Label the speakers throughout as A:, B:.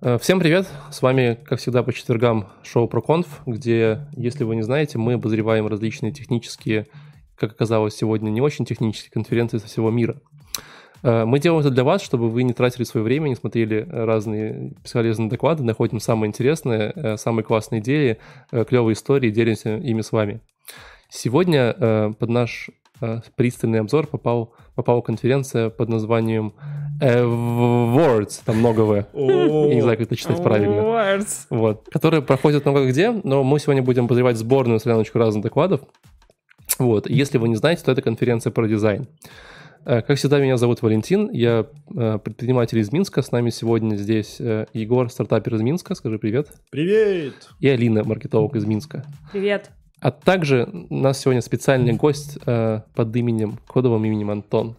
A: Э, всем привет! С вами, как всегда, по четвергам шоу ProConf, где, если вы не знаете, мы обозреваем различные технические, как оказалось сегодня, не очень технические конференции со всего мира. Э, мы делаем это для вас, чтобы вы не тратили свое время, не смотрели разные бесполезные доклады, находим самые интересные, э, самые классные идеи, клевые истории, делимся ими с вами. Сегодня под наш пристальный обзор попал, попала конференция под названием Words, там много В. Я не знаю, как это читать правильно.
B: Words.
A: Вот. Которые проходят много где, но мы сегодня будем обозревать сборную соляночку разных докладов. Вот. Если вы не знаете, то это конференция про дизайн. Э, как всегда, меня зовут Валентин, я э, предприниматель из Минска. С нами сегодня здесь э, Егор, стартапер из Минска. Скажи привет.
C: Привет!
A: И Алина, маркетолог из Минска.
B: Привет.
A: А также у нас сегодня специальный гость под именем, кодовым именем Антон.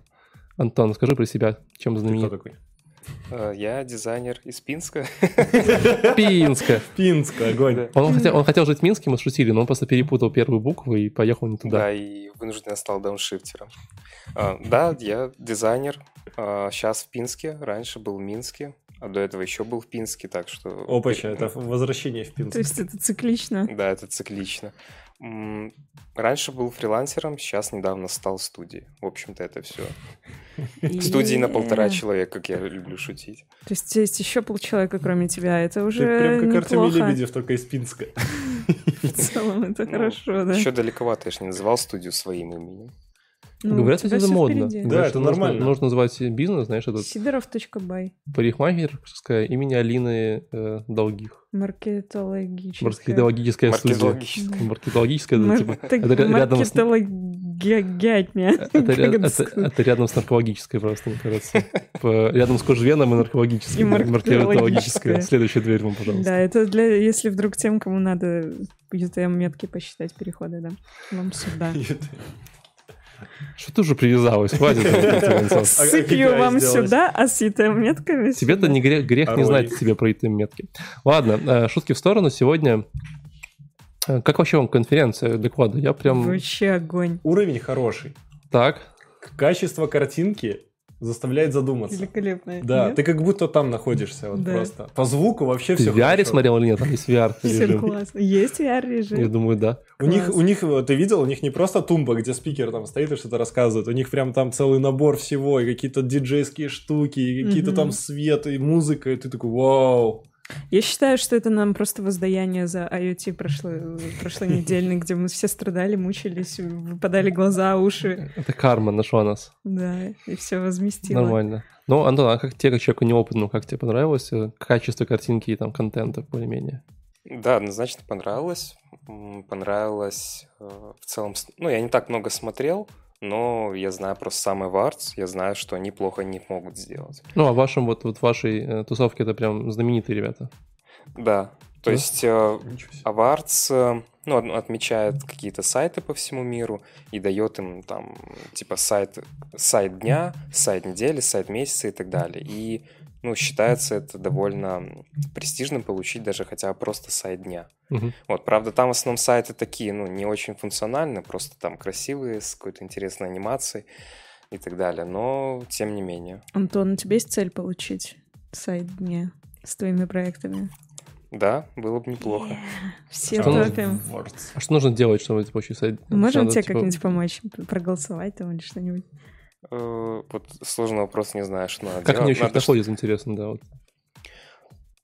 A: Антон, скажи про себя, чем знаменит?
C: Кто такой?
D: Э, я дизайнер из Пинска.
A: Пинска.
C: Пинска, огонь.
A: Он хотел, он хотел жить в Минске, мы шутили, но он просто перепутал первую букву и поехал не туда.
D: Да, и вынужденно стал дауншифтером. А, да, я дизайнер. Сейчас а, в Пинске, раньше был в Минске. А до этого еще был в Пинске, так что...
C: Опача, это возвращение в Пинск.
B: То есть это циклично?
D: Да, это циклично. Раньше был фрилансером, сейчас недавно стал в студии. В общем-то, это все. Студии на полтора человека, как я люблю шутить.
B: То есть есть еще полчеловека, кроме тебя, это уже
C: Ты прям как
B: неплохо.
C: Артемий Лебедев, только из Пинска.
B: В целом это
D: Ну,
B: хорошо, да.
D: Еще далековато, я же не называл студию своим именем.
B: Ну,
A: Говорят, это модно.
B: впереди.
C: Да,
A: Говорят,
C: это
A: нужно-
C: нормально.
A: Нужно называть бизнес, знаешь, этот
B: Сидоров.бай.
A: парикмахерское имени Алины э, Долгих.
B: Маркетологическая.
A: Маркетологическая студия.
D: Маркетологическая.
A: Маркетологическая, это типа... Это ря- рядом с-
B: Маркетологятня.
A: Это, рядом с наркологической просто, мне кажется. Рядом с кожвеном и наркологической.
B: И маркетологическая.
A: Следующая дверь вам, пожалуйста.
B: Да, это для, если вдруг тем, кому надо UTM-метки посчитать переходы, да. Вам сюда.
A: Что ты уже привязалась? Хватит.
C: А
B: Сыпью
C: KPI
B: вам сюда, а с UTM-метками
A: Тебе-то не грех, грех не знать себе про эти метки. Ладно, э, шутки в сторону. Сегодня... э, Как вообще вам конференция доклада? Я прям...
B: Вообще огонь.
C: Уровень хороший.
A: Так.
C: Качество картинки заставляет задуматься.
B: Великолепно.
C: Да,
B: Нет?
C: ты как будто там находишься вот
B: Да.
C: просто. По звуку вообще
A: Ты
C: все
A: в VR смотрел или нет? Там есть VR
B: Всё
A: режим.
B: классно. Есть
A: Я думаю, да.
C: У них, у них, вот ты видел, у них не просто тумба, где спикер там стоит и что-то рассказывает, у них прям там целый набор всего, и какие-то диджейские штуки, и какие-то там свет, и музыка, и ты такой, вау.
B: Я считаю, что это нам просто воздаяние за IoT прошлой, прошлой недельной, где мы все страдали, мучились, выпадали глаза, уши.
A: Это карма нашла нас.
B: Да, и все возместило.
A: Нормально. Ну, Антон, а как тебе, как человеку неопытному, как тебе понравилось э, качество картинки и там контента более-менее?
D: Да, однозначно понравилось. Понравилось э, в целом... Ну, я не так много смотрел, но я знаю просто самый Варц, я знаю, что они плохо не могут сделать.
A: Ну, а в вашем, вот, вот вашей э, тусовке это прям знаменитые ребята.
D: Да, то
A: Да?
D: есть э. Аварц э, ну, от- отмечает какие-то сайты по всему миру и дает им там типа сайт, сайт дня, сайт недели, сайт месяца и так далее. И ну, считается это довольно престижным получить даже хотя бы просто сайт дня.
A: Мгм.
D: Вот, правда, там в основном сайты такие, ну, не очень функциональные, просто там красивые, с какой-то интересной анимацией и так далее, но тем не менее.
B: Антон, у тебя есть цель получить сайт дня с твоими проектами?
D: Да, было бы неплохо.
B: Все
A: Что нужно?
B: топим.
C: Words.
A: А что нужно делать, чтобы получить сайт?
B: Можем
A: Надо,
B: тебе
A: типа,
B: как-нибудь помочь? Проголосовать там или что-нибудь?
D: Э, Вот сложный вопрос, не знаю, что надо
A: Как
D: делать.
A: еще
D: Надо
A: находятся, интересно, да. Вот.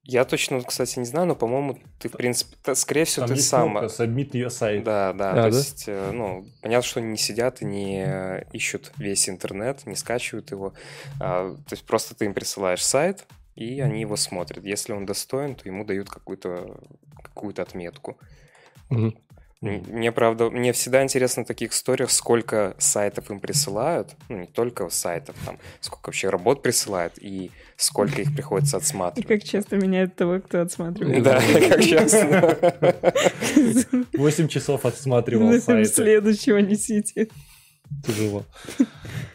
D: Я точно, кстати, не знаю, но, по-моему, ты, в принципе, та- скорее всего,
C: Там
D: ты
C: есть
D: сам...
C: Submit your site.
D: Да, да,
A: А,
D: то
A: да?
D: есть, э, ну, понятно, что они не сидят и не э, ищут весь интернет, не скачивают его. А, то есть просто ты им присылаешь сайт, и они его смотрят. Если он достоин, то ему дают какую-то какую отметку.
A: Мгм.
D: Мне, правда, мне всегда интересно в таких историях, сколько сайтов им присылают, ну, не только сайтов, там, сколько вообще работ присылают, и сколько их приходится
B: И
D: отсматривать.
B: как часто меняют того, кто отсматривает.
D: Да, как часто.
C: 8 часов отсматривал сайты.
B: Следующего несите.
A: Тяжело.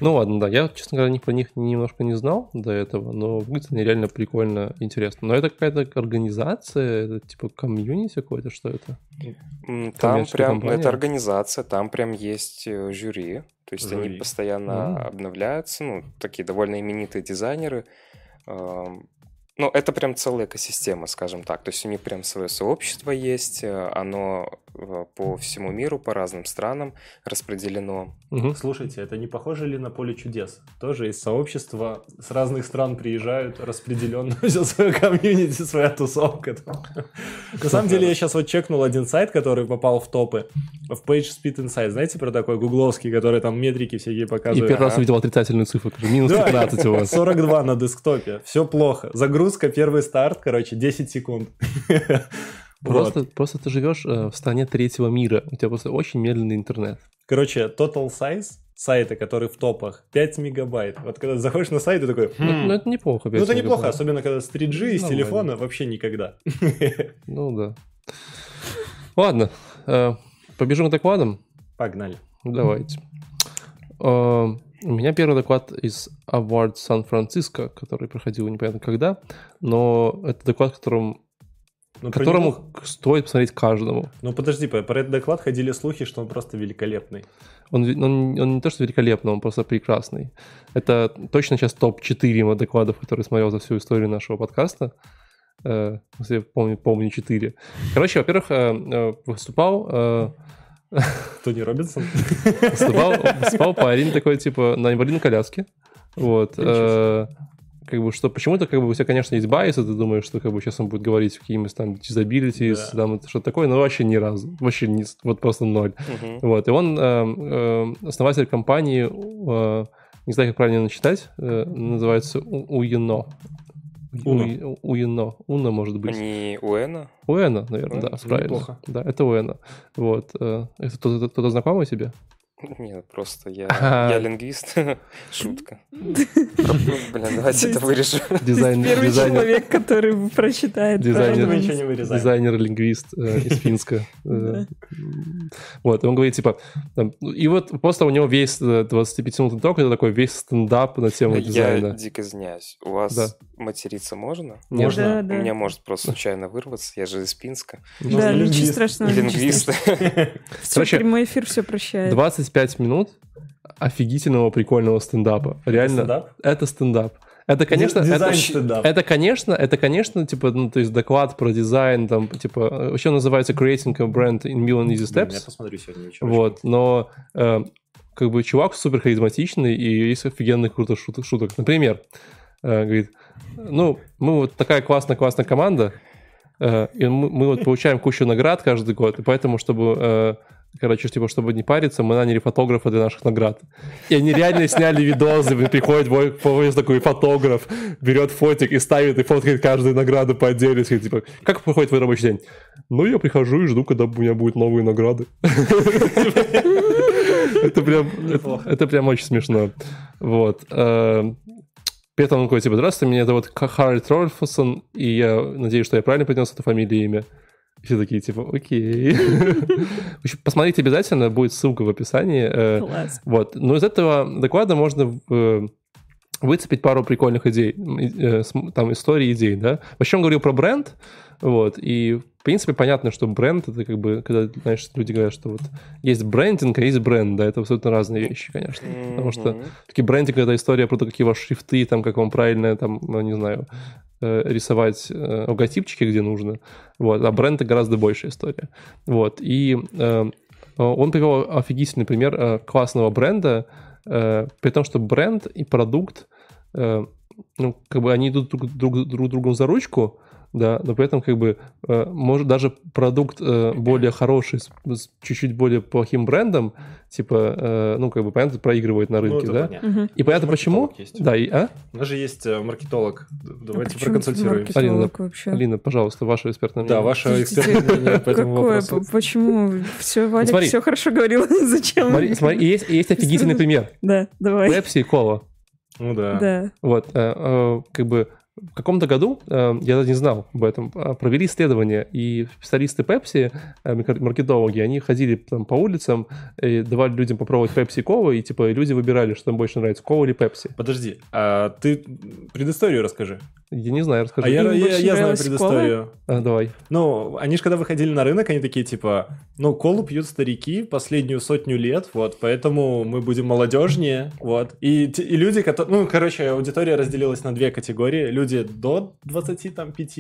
A: Ну ладно, да, я, честно говоря, про них немножко не знал до этого, но выглядит они реально прикольно, интересно. Но это какая-то организация, это типа комьюнити какое-то, что это?
D: Там прям,
A: компания?
D: это организация, там прям есть э, жюри, то есть они
C: Жюри.
D: постоянно
A: М.
D: обновляются, ну, такие довольно именитые дизайнеры. Ну, это прям целая экосистема, скажем так. То есть у них прям свое сообщество есть, э, оно по всему миру, по разным странам распределено.
A: Мгм.
C: Слушайте, это не похоже ли на поле чудес? Тоже из сообщества с разных стран приезжают, распределенно все свое комьюнити, своя тусовка. На самом деле, я сейчас вот чекнул один сайт, который попал в топы. В Page Speed Insight. Знаете про такой гугловский, который там метрики всякие
A: И
C: показывает?
A: первый раз увидел отрицательную цифру, минус
C: Да.
A: 15 у вас.
C: 42 на десктопе. Все плохо. Загрузка, первый старт, короче, 10 секунд. Вот.
A: Просто, просто ты живешь э, в стране третьего мира. У тебя просто очень медленный интернет.
C: Короче, total size сайта, который в топах, 5 мегабайт. Вот когда заходишь на сайт, ты такой,
A: Ну,
C: «Хм».
A: ну, это неплохо.
C: Ну, это
A: 5
C: неплохо,
A: мегабайт.
C: особенно когда с 3G, из
A: Нормально.
C: телефона, вообще никогда.
A: Ну да. Ладно, э, побежим к докладам.
C: Погнали.
A: Давайте. Э, У меня первый доклад из Award Сан-Франциско, который проходил непонятно когда, но это доклад, которым,
C: Ну, про
A: которому
C: него-
A: стоит посмотреть каждому.
C: Ну, подожди, по- про этот доклад ходили слухи, что он просто великолепный.
A: Он, он, он не то что великолепный, он просто прекрасный. Это точно сейчас топ-4 моих докладов, которые смотрел за всю историю нашего подкаста. Э, если я помню, помню 4. Короче, во-первых, э, э, выступал,
C: Тони Робинсон?
A: выступал, выступал парень такой, типа, на инвалидной коляске. Вот. Как бы, что почему-то, как бы, у тебя, конечно, есть байсы, ты думаешь, что, как бы, сейчас он будет говорить какими-нибудь там disabilities,
C: Да.
A: там, что-то такое, но вообще ни разу. Вообще не, вот просто ноль.
D: Мгм.
A: Вот, и он э, э, основатель компании, э, не знаю, как правильно начитать, э, называется Уино.
C: Уно.
A: Уи- Уино. Уно, может быть.
D: Они Уэна?
A: Уэна, наверное,
D: Уэна?
A: да, правильно.
C: Неплохо.
A: Да, это Уэна. Вот. э, Это кто-то, кто-то знакомый тебе?
D: Нет, просто я, я лингвист. Шутка. Блин, давайте это вырежу.
A: Дизайн,
B: Первый
A: дизайнер,
B: человек, который прочитает.
A: Дизайнер.
C: Вырезаем.
A: дизайнер-лингвист э, из Финска. Э. Вот, и он говорит, типа, и вот просто у него весь э, 25-минутный ток, это такой весь стендап на тему
D: Я
A: дизайна.
D: дико извиняюсь. У вас. Материться можно?
C: Можно.
B: Да,
D: У
B: да.
D: меня может просто случайно вырваться, я же из Пинска.
C: Ну,
B: Да,
C: лингвист.
B: ничего страшного.
D: Лингвист.
A: Короче,
B: прямой эфир все прощает.
A: 25 минут офигительного прикольного стендапа. Реально.
C: Стендап?
A: Это стендап. Это, конечно,
C: Ди- Дизайн
A: это,
C: стендап.
A: это, конечно, это, конечно, типа, ну, то есть доклад про дизайн, там, типа, вообще называется Creating a Brand in Million Easy
C: Блин,
A: Steps.
C: Я посмотрю сегодня вечером.
A: Вот, но э, как бы чувак супер харизматичный и есть офигенных круто шуток. шуток. Например, э, говорит, ну, мы вот такая классная-классная команда, э, и мы, мы вот получаем кучу наград каждый год, и поэтому, чтобы, э, короче, типа, чтобы не париться, мы наняли фотографа для наших наград. И они реально сняли видосы, приходит мой поезд такой фотограф, берет фотик и ставит, и фоткает каждую награду по отдельности. Типа, как проходит твой рабочий день? Ну, я прихожу и жду, когда у меня будут новые награды. Это прям, это, это прям очень смешно. Вот. При этом он такой, типа, здравствуйте, меня зовут Харальд Рольфсон, и я надеюсь, что я правильно произнес это фамилию и имя. И все такие, типа, окей. В общем, Посмотрите обязательно, будет ссылка в описании. э,
B: Класс.
A: Вот. Но из этого доклада можно э, выцепить пару прикольных идей, э, там, истории идей, да. Вообще он говорил про бренд, вот, и, в принципе, понятно, что бренд — это как бы, когда, знаешь, люди говорят, что вот есть брендинг, а есть бренд, да, это абсолютно разные вещи, конечно. Потому что
D: Мгм.
A: Таки брендинг — это история про то, какие ваши шрифты, там, как вам правильно, там, ну, не знаю, э, рисовать э, логотипчики, где нужно. Вот. А бренд — это гораздо большая история. Вот. И э, он привел офигительный пример э, классного бренда, э, при том, что бренд и продукт, ну, как бы они идут друг, друг, друг другом за ручку, да, но при этом как бы э, может даже продукт э, более хороший с, с чуть-чуть более плохим брендом, типа, э, ну как бы понятно проигрывает на
C: Ну,
A: рынке,
C: это
A: да?
C: понятно.
A: И понятно почему?
C: Есть.
A: Да, и а?
C: У нас же есть маркетолог.
B: А
C: Давайте
B: почему
C: проконсультируемся.
A: Алина,
B: вообще?
A: Алина, пожалуйста, ваше экспертное мнение.
C: Да, ваше экспертное мнение по этому
B: Какое?
C: вопросу.
B: Почему? Все, Валик
A: смотри.
B: все хорошо говорил. Зачем?
A: Смотри, смотри, и есть, и есть офигительный пример.
B: Да, давай.
A: Пепси и кола.
C: Ну да.
B: Да.
A: Вот, э, э, как бы в каком-то году, э, я не знал об этом, э, провели исследование, и специалисты Pepsi, э, маркет- маркетологи, они ходили там по улицам и давали людям попробовать Pepsi и колу, и типа люди выбирали, что им больше нравится, кола или Pepsi.
C: Подожди, а ты предысторию расскажи.
A: Я не знаю, расскажи.
C: А я, я, я знаю предысторию.
A: А, давай.
C: Ну, они же когда выходили на рынок, они такие типа, ну, колу пьют старики последнюю сотню лет, вот, поэтому мы будем молодежнее, вот. И, и люди, которые, ну, короче, аудитория разделилась на две категории. Люди до 25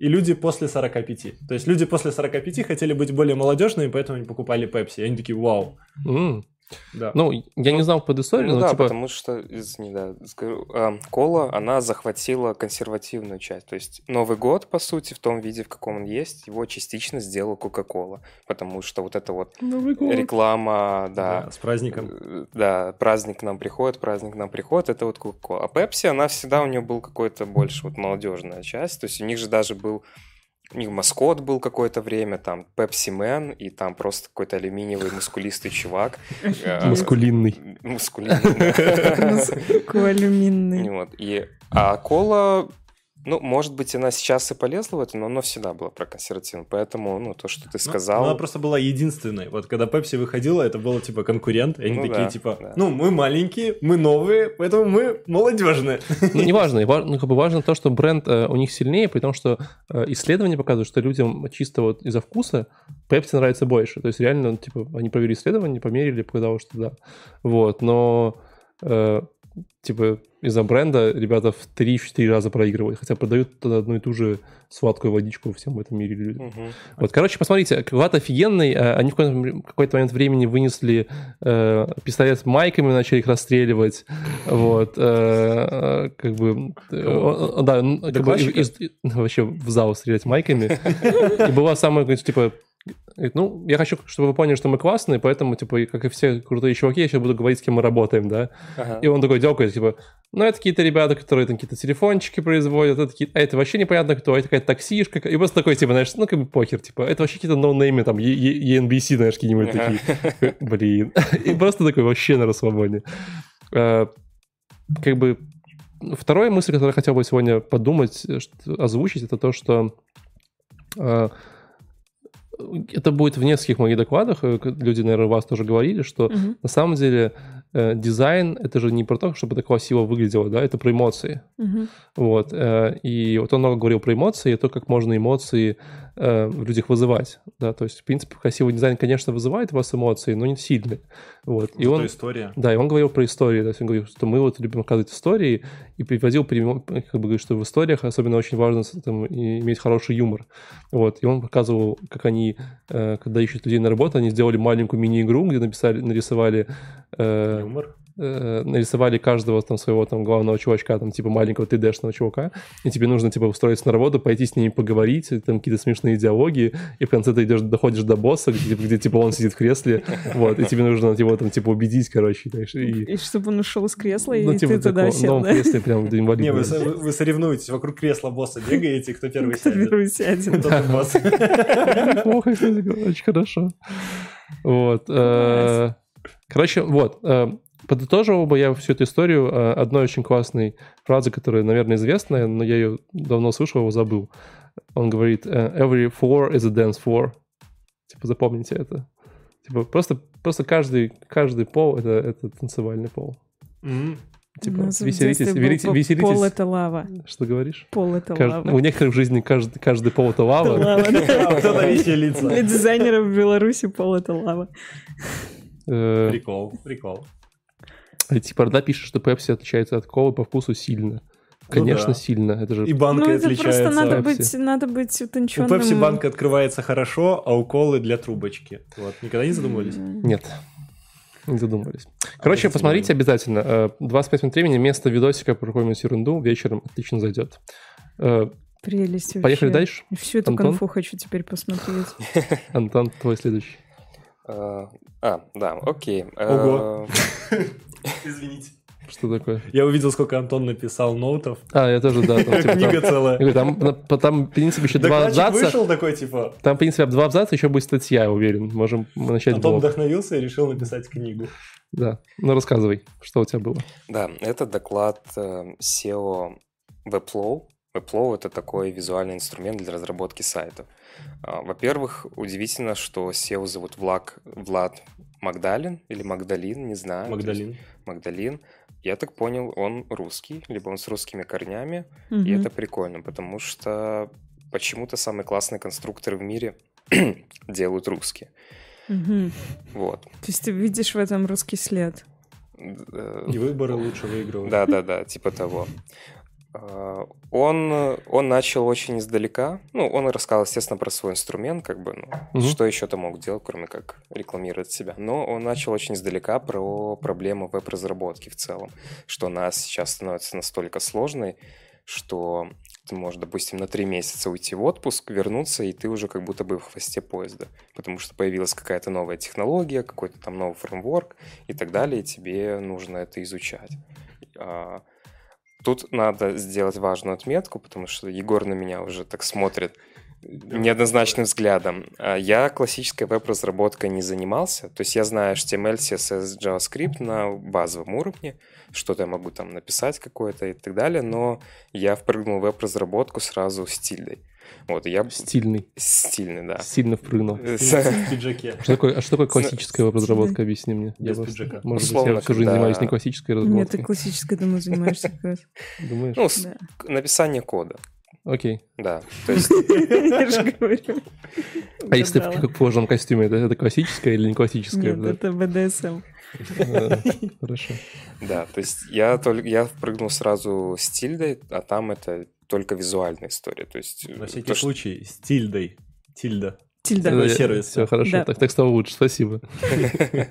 C: и люди после 45. То есть люди после 45 хотели быть более молодежными, поэтому они покупали Пепси. И они такие, вау.
A: М.
C: Да.
A: Ну, я не знал предысторию,
D: Ну
A: но
D: да,
A: типа...
D: потому что, извини, да, скажу, а, кола, она захватила консервативную часть. То есть Новый год, по сути, в том виде, в каком он есть, его частично сделала Кока-Кола. Потому что вот это вот
A: Новый год.
D: реклама, да,
C: Да, с праздником.
D: э, да, праздник к нам приходит, праздник к нам приходит, это вот Кока-Кола. А Пепси, она всегда у нее был какой-то больше вот молодежная часть. То есть у них же даже был у них маскот был какое-то время, там Пепси Мэн, и там просто какой-то алюминиевый мускулистый чувак. Э. Мускулинный.
B: Алюминный.
D: Вот. И, а кола, ну, может быть, она сейчас и полезла в это, но она всегда была про консервативную. Поэтому, ну, то, что ты
C: Ну,
D: сказал...
C: Она просто была единственной. Вот когда Пепси выходила, это было типа конкурент. И они
D: Ну
C: такие
D: да,
C: типа,
D: да.
C: ну мы маленькие, мы новые, поэтому мы молодежные.
A: Ну, неважно, и ва- ну, как бы важно то, что бренд э, у них сильнее, потому что э, исследования показывают, что людям чисто вот из-за вкуса Пепси нравится больше. То есть реально, ну, типа, они провели исследование, померили, показалось, что да. Вот, но э, типа из-за бренда ребята в 3-4 раза проигрывают, хотя продают одну и ту же сладкую водичку всем в этом мире людям.
D: Мгм.
A: Вот, короче, посмотрите, Клад офигенный. э, Они в какой-то, какой-то момент времени вынесли э, пистолет с майками, начали их расстреливать. Вот. э, э, как бы... э, он- Да, ну, как бы из- вообще в зал стрелять майками. И была самая, типа, говорит, ну, я хочу, чтобы вы поняли, что мы классные, поэтому, типа, как и все крутые чуваки, я сейчас буду говорить, с кем мы работаем, да.
D: Ага.
A: И он такой дергает, типа, ну, это какие-то ребята, которые там какие-то телефончики производят, это, какие- а это вообще непонятно кто, это какая-то таксишка. И просто такой, типа, знаешь, ну, как бы покер, типа, это вообще какие-то ноунеймы, там, ENBC, знаешь, какие-нибудь
D: Ага.
A: такие. Блин. И просто такой вообще на расслабоне. Э, Как бы вторая мысль, которую я хотел бы сегодня подумать, э, озвучить, это то, что э, это будет в нескольких моих докладах. э, Люди, наверное, вас тоже говорили, что
B: Мгм.
A: на самом деле э, дизайн это же не про то, чтобы это красиво выглядело, да, это про эмоции.
B: Мгм.
A: Вот. э, И вот он много говорил про эмоции, и то, как можно эмоции э, в людях вызывать. Да, то есть, в принципе, красивый дизайн, конечно, вызывает у вас эмоции, но не сильно. Вот. И
C: Зато
A: он,
C: история.
A: да, и он говорил про истории, то есть он говорил, что мы вот любим рассказывать истории, и приводил, как бы говорит, что в историях особенно очень важно там, иметь хороший юмор. Вот, и он показывал, как они, э, когда ищут людей на работу, они сделали маленькую мини-игру, где написали, нарисовали э,
C: Юмор.
A: Э, нарисовали каждого там своего там главного чувачка, там типа маленького 3D-шного чувака, и тебе нужно типа устроиться на работу, пойти с ними поговорить, и там какие-то смешные диалоги, и в конце ты идешь, доходишь до босса, где, где, типа он сидит в кресле, вот, и тебе нужно его там типа убедить, короче, знаешь, и...
B: И чтобы он ушел из кресла, и
A: Ну, типа
B: ты туда
A: такого,
B: сел,
A: в
B: да?
A: кресле прям
C: Не, вы, вы- вы соревнуетесь, вокруг кресла босса бегаете, кто первый
B: Кто
C: сядет.
B: первый сядет.
C: Тот и босс.
A: Неплохо, очень хорошо. Вот. э, Короче, вот. Подытоживал бы я всю эту историю э, одной очень классной фразы, которая, наверное, известная, но я ее давно слышал, его забыл. Он говорит, э, every floor is a dance floor. Типа, запомните это. Типа, просто, просто каждый, каждый пол это, это танцевальный пол.
B: У
A: Типа,
B: в
A: веселитесь, верите-
B: пол-
A: веселитесь.
B: Пол — это лава.
A: Что говоришь?
B: Пол — это
A: Кажд-
B: лава.
A: У некоторых в жизни каждый, каждый пол это лава.
C: Кто-то веселится.
B: Для дизайнеров в Беларуси пол — это лава.
A: Э,
C: Прикол, прикол.
A: А типа Орда пишет, что Пепси отличается от колы по вкусу сильно. Конечно,
C: да.
A: сильно. Это же
C: И банка
B: Ну, это
C: отличается.
B: просто надо
A: Пепси.
B: быть, надо быть
C: У
B: утонченным.
C: Пепси банка открывается хорошо, а у колы для трубочки. Вот, никогда не задумывались?
A: Нет. Не задумывались. Короче,
C: Обратите
A: посмотрите обязательно. Э, 25 минут времени, вместо видосика про какую-нибудь ерунду вечером отлично зайдет. Э,
B: Прелесть вообще.
A: Поехали дальше.
B: Всю эту
A: Антон?
B: конфу хочу теперь посмотреть.
A: Антон, твой следующий.
D: Э, А, да, окей.
C: Ого. Извините.
A: Что такое?
C: Я увидел, сколько Антон написал ноутов.
A: А, я тоже, да. Там, типа,
C: Книга
A: там-
C: целая.
A: говорю, там, там, в принципе, еще два абзаца.
C: вышел такой, типа,
A: Там, в принципе, два абзаца, еще будет статья, я уверен. Можем начать
C: Антон
A: блог.
C: вдохновился и решил написать книгу.
A: Да. Ну, рассказывай, что у тебя было.
D: Да, это доклад э, SEO Webflow. Webflow — это такой визуальный инструмент для разработки сайтов. А, Во-первых, удивительно, что SEO зовут Влад, Влад Магдалин или Магдалин, не знаю.
C: Магдалин.
D: Магдалин. Я так понял, он русский, либо он с русскими корнями. И
B: Мгм.
D: это прикольно, потому что почему-то самые классные конструкторы в мире делают русские.
B: Мгм.
D: Вот.
B: То есть ты видишь в этом русский след.
D: Э,
C: И выборы лучше выигрывают.
D: Да, да, да, типа того. А, Он, он начал очень издалека. Ну, он рассказал, естественно, про свой инструмент, как бы, ну,
A: Мгм.
D: что еще-то мог делать, кроме как рекламировать себя. Но он начал очень издалека про проблему веб-разработки в целом, что она сейчас становится настолько сложной, что ты можешь, допустим, на три месяца уйти в отпуск, вернуться, и ты уже как будто бы в хвосте поезда, потому что появилась какая-то новая технология, какой-то там новый фреймворк и так далее, и тебе нужно это изучать. А, Тут надо сделать важную отметку, потому что Егор на меня уже так смотрит неоднозначным взглядом. А Я классической веб-разработкой не занимался. То есть я знаю HTML, CSS, JavaScript на базовом уровне. Что-то я могу там написать какое-то и так далее. Но я впрыгнул в веб-разработку сразу с тильдой. Вот, я...
A: Стильный.
D: Стильный, да.
A: Сильно впрыгнул.
C: В пиджаке.
A: Что такое, а что такое классическая веб-разработка? Объясни мне. Я
C: Без пиджака.
A: Может быть, я всю жизнь
D: когда-
A: занимаюсь не классической
B: Нет, ты
A: разработкой.
B: классической, думаю, занимаешься как раз.
A: Думаешь?
D: Ну, написание кода.
A: Окей.
D: Да. То есть
B: Я же говорю.
A: А если в кожаном костюме, это, это классическое или не классическое?
B: Нет, это БДСМ.
A: Да. Хорошо.
D: Да, то есть я только я впрыгнул сразу с тильдой, а там это только визуальная история. То есть
C: На всякий
D: то, что-
C: случай с тильдой. Тильда.
B: Тильда.
C: Такой сервис.
A: Все хорошо, так стало лучше, спасибо.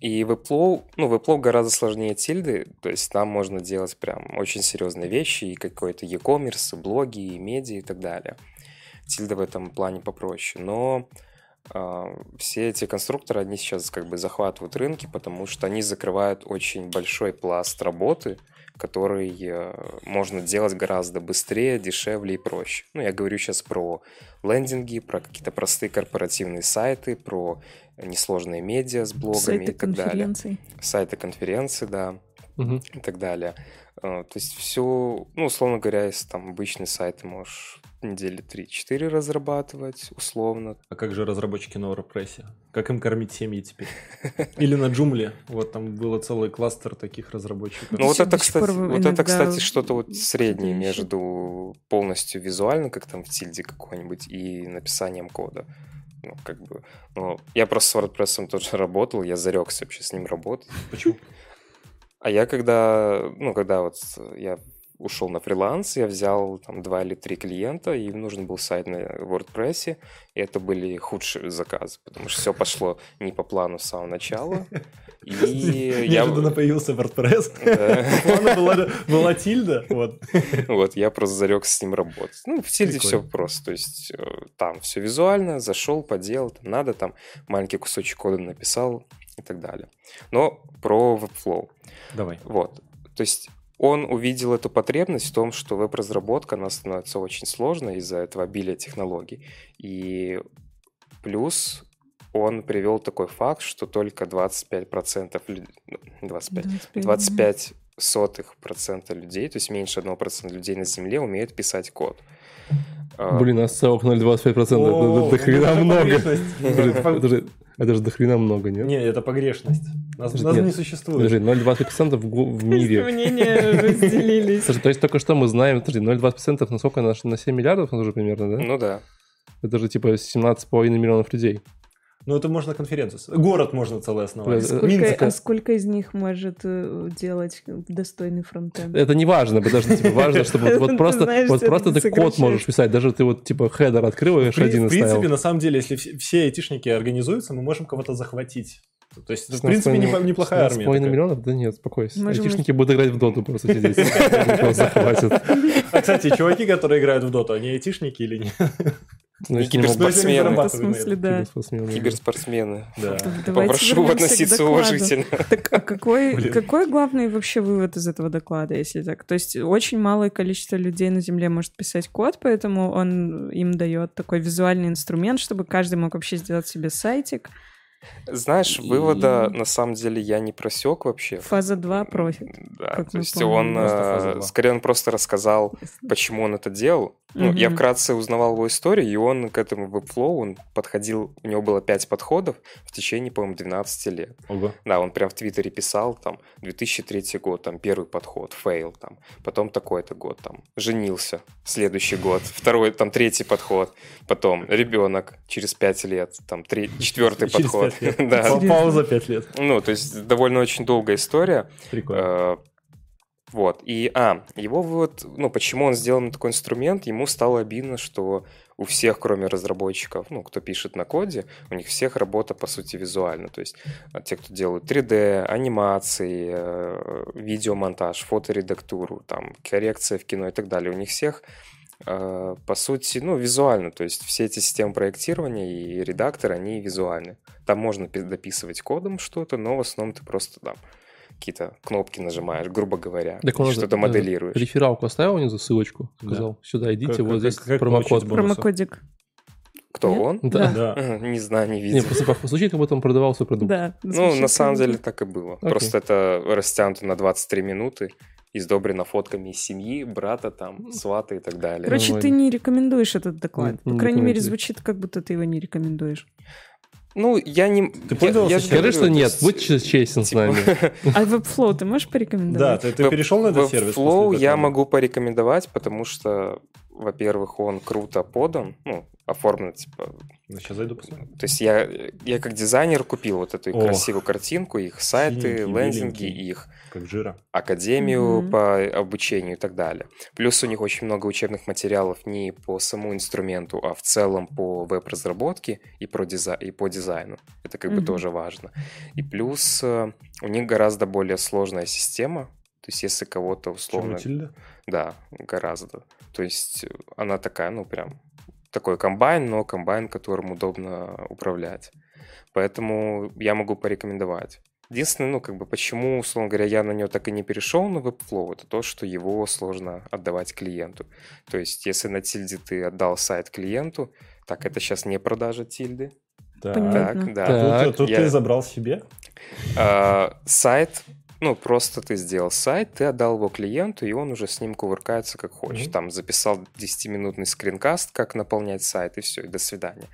D: И Webflow, ну, Webflow гораздо сложнее тильды, то есть там можно делать прям очень серьезные вещи, и какой-то e-commerce, и блоги, и медиа, и так далее. Тильда в этом плане попроще, но а, все эти конструкторы, они сейчас как бы захватывают рынки, потому что они закрывают очень большой пласт работы, который э, можно делать гораздо быстрее, дешевле и проще. Ну, я говорю сейчас про лендинги, про какие-то простые корпоративные сайты, про несложные медиа с блогами
B: Сайты
D: и так далее. Сайты конференции, да,
A: Мгм.
D: и так далее. Э, То есть все, ну, условно говоря, если там обычный сайт ты можешь недели 3-4 разрабатывать, условно.
C: А как же разработчики на WordPress? Как им кормить семьи теперь? Или на Джумле? Вот там было целый кластер таких разработчиков.
D: Ну, вот это, кстати, вот это, кстати, что-то вот среднее между полностью визуально, как там в тильде какой-нибудь, и написанием кода. Ну, как бы, ну, я просто с WordPress тоже работал, я зарекся вообще с ним работать.
C: Почему?
D: А я когда, ну, когда вот я ушел на фриланс, я взял там два или три клиента, и им нужен был сайт на WordPress, и это были худшие заказы, потому что все пошло не по плану с самого начала. И я...
C: Неожиданно появился WordPress.
D: Да.
C: Была, была тильда. Вот.
D: Вот, я просто зарекся с ним работать. Ну, в тильде все просто. То есть э, там все визуально, зашел, поделал, там надо, там маленький кусочек кода написал и так далее. Но про Webflow.
C: Давай.
D: Вот. То есть он увидел эту потребность в том, что веб-разработка, она становится очень сложной из-за этого обилия технологий. И плюс он привел такой факт, что только 25% людей, 25, 25 сотых процента людей, то есть меньше 1% людей на Земле умеют писать код. А,
A: Блин, а ссылок 0,25%.
C: О,
A: Это
C: это
A: много. Это же до хрена много, нет?
C: Не, это погрешность. Нас, нас
A: нет.
C: не существует.
A: Подожди, 0,25% в, в мире.
B: Мнения разделились.
A: Слушай, то есть только что мы знаем, подожди, 0,20% на сколько? На, на 7 миллиардов уже примерно, да?
D: Ну да.
A: Это же типа 17,5 миллионов людей.
C: Ну, это можно конференцию. Город можно целый основать.
A: Бля,
B: Сколько, а сколько из них может э, делать достойный фронтенд?
A: Это не важно, подожди, типа, важно, чтобы вот просто, вот просто ты код можешь писать, даже ты вот типа хедер открыл и
C: В, при-
A: H1
C: в принципе, на самом деле, если все, айтишники организуются, мы можем кого-то захватить. То есть, это, в
A: 16,5
C: принципе, неплохая армия.
A: 16,5
C: такая.
A: миллионов? Да нет, успокойся.
B: Можем
A: Айтишники будут играть в доту просто сидеть. Захватят.
C: А, кстати, чуваки, которые играют в доту, они айтишники или нет?
A: Ну,
D: Киберспортсмены.
B: В смысле, да.
A: киберспортсмены.
D: Киберспортсмены.
C: Да.
D: Попрошу относиться уважительно.
B: Так а какой, какой главный вообще вывод из этого доклада, если так? То есть очень малое количество людей на Земле может писать код, поэтому он им дает такой визуальный инструмент, чтобы каждый мог вообще сделать себе сайтик.
D: Знаешь,
B: И-
D: вывода на самом деле я не просек вообще.
B: Фаза 2 profit.
D: Да, то есть
B: помним.
D: он, э, скорее он просто рассказал, почему он это делал. Ну, я
B: Мгм.
D: вкратце узнавал его историю, и он к этому Webflow, он подходил, у него было 5 подходов в течение, по-моему, 12 лет.
C: Ого.
D: Да, он прям в Твиттере писал, там, 2003 год, там, первый подход, fail, там, потом такой-то год, там, женился, следующий год, второй, там, третий подход, потом ребенок через 5 лет, там, три, четвертый
C: Через
D: подход. Да?
C: Пауза 5 лет.
D: ну, то есть довольно очень долгая история.
C: Прикольно.
D: Вот. И, а, его вот, ну, почему он сделал на такой инструмент, ему стало обидно, что у всех, кроме разработчиков, ну, кто пишет на коде, у них всех работа, по сути, визуальна. То есть а, те, кто делают 3D, анимации, э, видеомонтаж, фоторедактуру, там, коррекция в кино и так далее, у них всех э, по сути, ну, визуально, то есть все эти системы проектирования и редакторы, они визуальны. Там можно пи- дописывать кодом что-то, но в основном ты просто там какие-то кнопки нажимаешь, грубо говоря,
A: Так он
D: что-то
A: э,
D: моделируешь.
A: Рефералку оставил внизу, ссылочку,
C: Да.
A: сказал, сюда идите,
C: Как-
A: вот
C: как-
A: здесь
C: как
A: промокод.
B: Промокодик.
D: Кто
B: Нет?
D: он?
A: Да.
C: Да.
D: Не знаю, не
A: Не,
D: видел.
A: просто по- звучит, как будто он продавал свой продукт.
B: Да.
D: Ну, на самом деле так и было.
A: Окей.
D: Просто это растянуто на 23 минуты, издобрено фотками из семьи, брата, там, свата и так далее.
B: Короче, ты
A: Нормально.
B: не рекомендуешь этот доклад.
A: Нет,
B: По
A: не
B: крайней мере, звучит, как будто ты его не рекомендуешь.
D: Ну, я не...
C: Ты пользовался
D: я, я?
A: Скажи, что нет,
D: есть,
A: будь чест- честен с
D: типа,
A: нами.
B: А Webflow ты можешь
C: Да,
B: порекомендовать?
C: ты, ты перешел на этот сервис?
D: Flow
C: после
D: я могу порекомендовать, потому что, во-первых, он круто подан, ну, оформлен, типа...
C: Ну, сейчас зайду посмотрю.
D: То есть я, я как дизайнер купил вот эту
C: Ох.
D: красивую картинку, их сайты,
C: Синенький,
D: лендинги, их
C: Как жира.
D: академию
B: Мгм.
D: по обучению и так далее. Плюс у них очень много учебных материалов не по самому инструменту, а в целом по веб-разработке и, про дизай- и по дизайну. Это как бы
B: Мгм.
D: тоже важно. И плюс э, у них гораздо более сложная система. То есть если кого-то
C: Чем
D: условно...
C: Матильда?
D: Да, гораздо. То есть она такая, ну прям такой комбайн, но комбайн, которым удобно управлять. Поэтому я могу порекомендовать. Единственное, ну, как бы, почему, условно говоря, я на нее так и не перешел на Webflow, это то, что его сложно отдавать клиенту. То есть, если на тильде ты отдал сайт клиенту, так, это сейчас не продажа тильды.
C: Так.
B: Понятно.
D: Так, да.
A: Так.
C: Тут, тут
D: я-
C: ты забрал себе?
D: А, сайт, ну, просто ты сделал сайт, ты отдал его клиенту, и он уже с ним кувыркается как хочет.
C: Мгм.
D: Там записал 10-минутный скринкаст, как наполнять сайт, и все, и до свидания.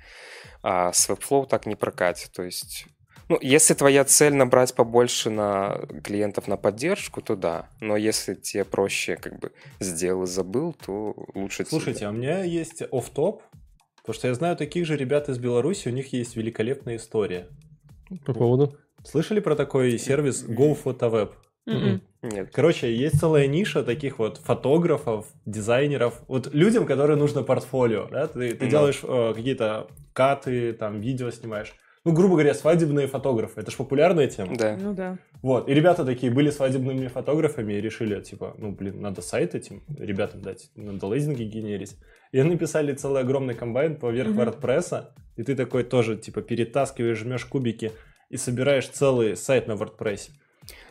D: А с Webflow так не прокатит. То есть, ну, если твоя цель набрать побольше на клиентов на поддержку, то да. Но если тебе проще, как бы, сделал и забыл, то лучше тебе.
C: Слушайте, а у меня есть оф-топ, потому что я знаю таких же ребят из Беларуси, у них есть великолепная история.
A: По поводу?
C: Слышали про такой сервис GoPhotoWeb?
B: Мгм.
D: Нет.
C: Короче, есть целая ниша таких вот фотографов, дизайнеров, вот людям, которые нужно портфолио, да, ты, ты
D: Ну.
C: делаешь э, какие-то каты, там, видео снимаешь. Ну, грубо говоря, свадебные фотографы, это же популярная тема.
D: Да.
B: Ну да.
C: Вот, и ребята такие были свадебными фотографами и решили, типа, ну, блин, надо сайт этим ребятам дать, надо лендинги генерить. И они написали целый огромный комбайн поверх
B: Мгм.
C: WordPress, и ты такой тоже, типа, перетаскиваешь, жмешь кубики и собираешь целый сайт на WordPress.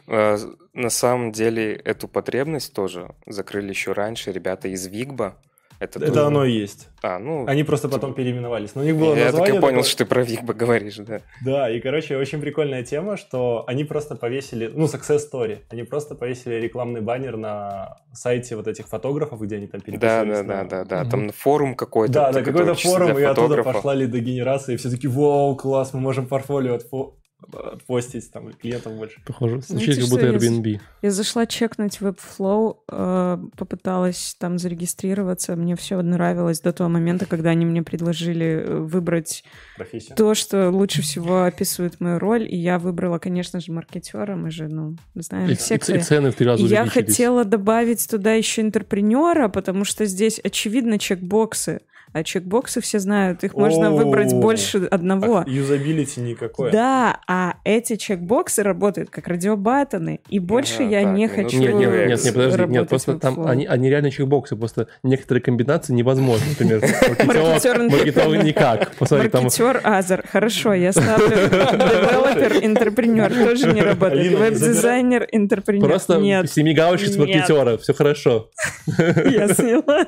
D: Э, На самом деле эту потребность тоже закрыли еще раньше ребята из Вигба. Это,
C: Это
D: тоже-
C: оно и есть.
D: А, ну,
C: Они просто потом переименовались. Но у них было
D: я так и понял,
C: такое.
D: что ты про Вигба говоришь, да.
C: Да, и, короче, очень прикольная тема, что они просто повесили, ну, success story, они просто повесили рекламный баннер на сайте вот этих фотографов, где они там
D: Да,
C: переписывались
D: да,
C: на-
D: да, да, да. Там форум какой-то.
C: Да, да, какой-то форум, и оттуда
D: фотографов.
C: пошла лидогенерация, и все таки вау, класс, мы можем портфолио отфо- отпостить там клиентам больше.
A: Похоже. Звучит как будто
B: я
A: Airbnb.
B: Я зашла чекнуть Webflow, э, попыталась там зарегистрироваться. Мне все нравилось до того момента, когда они мне предложили э, выбрать
C: Профессия.
B: то, что лучше всего описывает мою роль. И я выбрала, конечно же, маркетера. Мы же, ну, знаем
A: И,
B: все,
A: и-
B: кто
A: и
B: я.
A: цены в три раза
B: я хотела добавить туда еще интерпренера, потому что здесь, очевидно, чекбоксы. А чекбоксы все знают, их можно
C: О.
B: выбрать больше одного.
C: А юзабилити никакое.
B: Да, а эти чекбоксы работают как radio button ы, и больше
D: Ага,
B: я
D: так,
B: не
D: минутку.
B: хочу
A: Нет, нет, нет, нет, подожди, нет, просто там они, они реально чекбоксы, просто некоторые комбинации невозможны, например,
B: Marketer-
A: маркетолог никак,
B: Маркетер Азер. Хорошо, я ставлю developer, entrepreneur. Тоже не работает. Веб-дизайнер, entrepreneur.
A: просто
B: Нет,
A: семи галочек с
B: marketer
A: а, все хорошо.
B: я сняла.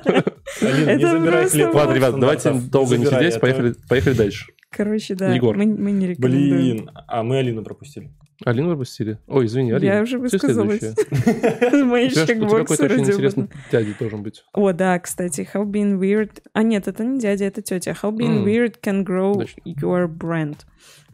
C: Алина, не
B: Это
C: забирай
B: просто
A: ребят, давайте долго не сидеть, поехали, поехали дальше.
B: Короче, да,
A: Егор.
B: мы, мы не рекомендуем.
C: Блин, а мы Алину пропустили.
A: Алину пропустили? Ой, извини, Алина.
B: Я уже высказалась.
A: тебя
B: чекбоксы
A: какой-то очень интересный дядя должен быть.
B: О, да, кстати, how being weird... А нет, это не дядя, это тетя. How being weird can grow your brand.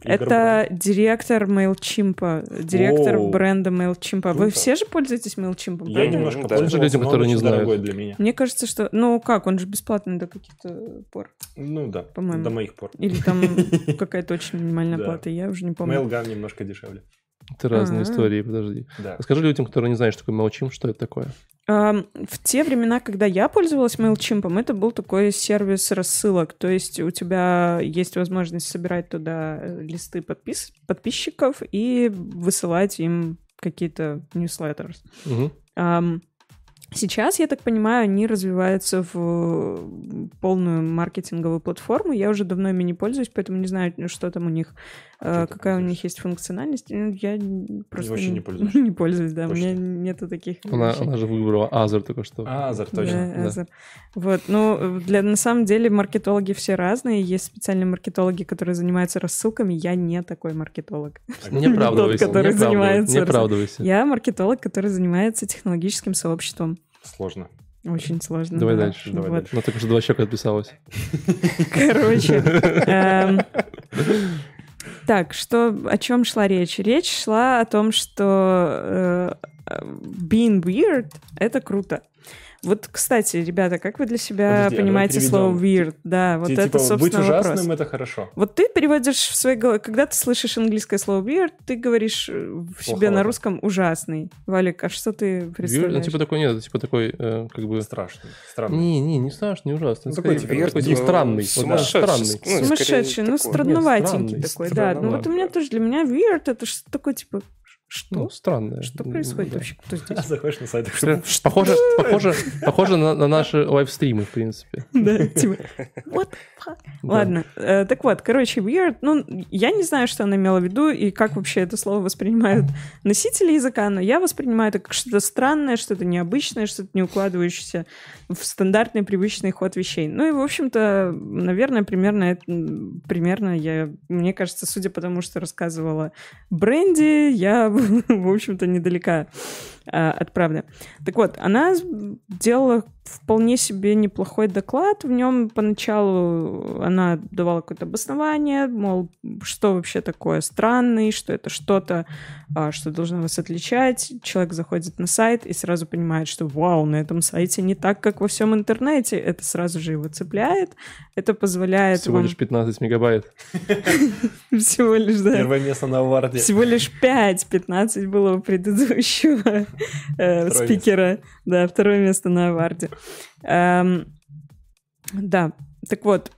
B: Это директор MailChimp, директор
C: Оу.
B: бренда MailChimp. Вы все же пользуетесь MailChimp?
C: Я
B: правда?
C: немножко
D: Да.
C: пользовался,
A: Людям,
C: но он
A: которые не знают.
C: для меня.
B: Мне кажется, что... Ну как, он же бесплатный до каких-то пор.
C: Ну да,
B: По-моему.
C: до моих пор.
B: Или там какая-то очень минимальная плата, я уже не помню.
C: Mailgun немножко дешевле.
A: Это разные
B: А.
A: истории, подожди.
C: Да.
A: Расскажи людям, которые не знают, что такое молчим, что это такое.
B: В те времена, когда я пользовалась MailChimp, это был такой сервис рассылок. То есть у тебя есть возможность собирать туда э, листы подпис- подписчиков и высылать им какие-то newsletters. Ам, Сейчас, я так понимаю, они развиваются в полную маркетинговую платформу. Я уже давно ими не пользуюсь, поэтому не знаю, что там у них, э, какая у них есть функциональность. Ну, Я просто
C: вообще не пользуешься?
B: не пользуюсь, да. У
C: Точно.
B: меня нету таких
A: Она,
B: вещей.
A: она же выбрала Азер только что.
C: А, Азер,
B: Да,
C: точно.
A: да.
B: Азер. Вот, ну, для, на самом деле маркетологи все разные. Есть специальные маркетологи, которые занимаются рассылками. Я не такой маркетолог.
A: Не оправдывайся.
B: Тот, который
A: не
B: занимается
A: Не оправдывайся.
B: Я маркетолог, который занимается технологическим сообществом.
C: Сложно.
B: Очень сложно.
A: Давай
B: да.
A: дальше,
C: давай
B: Вот.
C: дальше.
A: Ну, только что два щека отписалась.
B: Короче. Так, что, о чем шла речь? Речь шла о том, что э, being weird — это круто. Вот, кстати, ребята, как вы для себя
C: Подожди, а
B: понимаете слово weird? Да, вот
C: Ти-
B: это,
C: типа, быть
B: собственно,
C: ужасным
B: вопрос.
C: это хорошо.
B: Вот ты переводишь в своей голове, когда ты слышишь английское слово weird, ты говоришь э, в себе на русском ужасный. Валик, а что ты
A: Вир- Ну,
B: представляешь?
A: типа такой, нет, это типа такой, э, как бы...
C: Страшный. Странный.
A: Не, не, не страшный, не ужасный.
C: Ну, такой, типа,
A: такой, типа, странный. Вот, да,
D: сумасшедший,
A: странный.
D: ну,
B: Сумасшедший, ну,
D: такой.
B: странноватенький
A: Нет,
B: такой,
C: странный.
B: да. Ну, вот у меня тоже, для меня weird — это что такое, типа, что?
A: Ну, странное.
B: Что происходит
A: Да.
B: вообще? Кто здесь?
C: Заходишь на сайт,
A: Прям Похоже, похоже, похоже на, на наши лайвстримы, в принципе.
B: Да, типа, what the fuck?
A: Да.
B: Ладно, э, так вот, короче, weird, ну, я не знаю, что она имела в виду и как вообще это слово воспринимают носители языка, но я воспринимаю это как что-то странное, что-то необычное, что-то не укладывающееся в стандартный привычный ход вещей. Ну и, в общем-то, наверное, примерно, примерно я, мне кажется, судя по тому, что рассказывала Бренди, я, в общем-то, недалека а, от правды. Так вот, она делала вполне себе неплохой доклад. В нем поначалу она давала какое-то обоснование, мол, что вообще такое странный, что это что-то, а, что должно вас отличать. Человек заходит на сайт и сразу понимает, что вау, на этом сайте не так, как во всем интернете. Это сразу же его цепляет. Это позволяет
A: Всего
B: вам...
A: лишь 15 мегабайт.
B: Всего лишь, да.
C: Первое место на аварде.
B: Всего лишь 5, 15 было у предыдущего спикера. Да, второе место на аварде. Эм, да, так вот,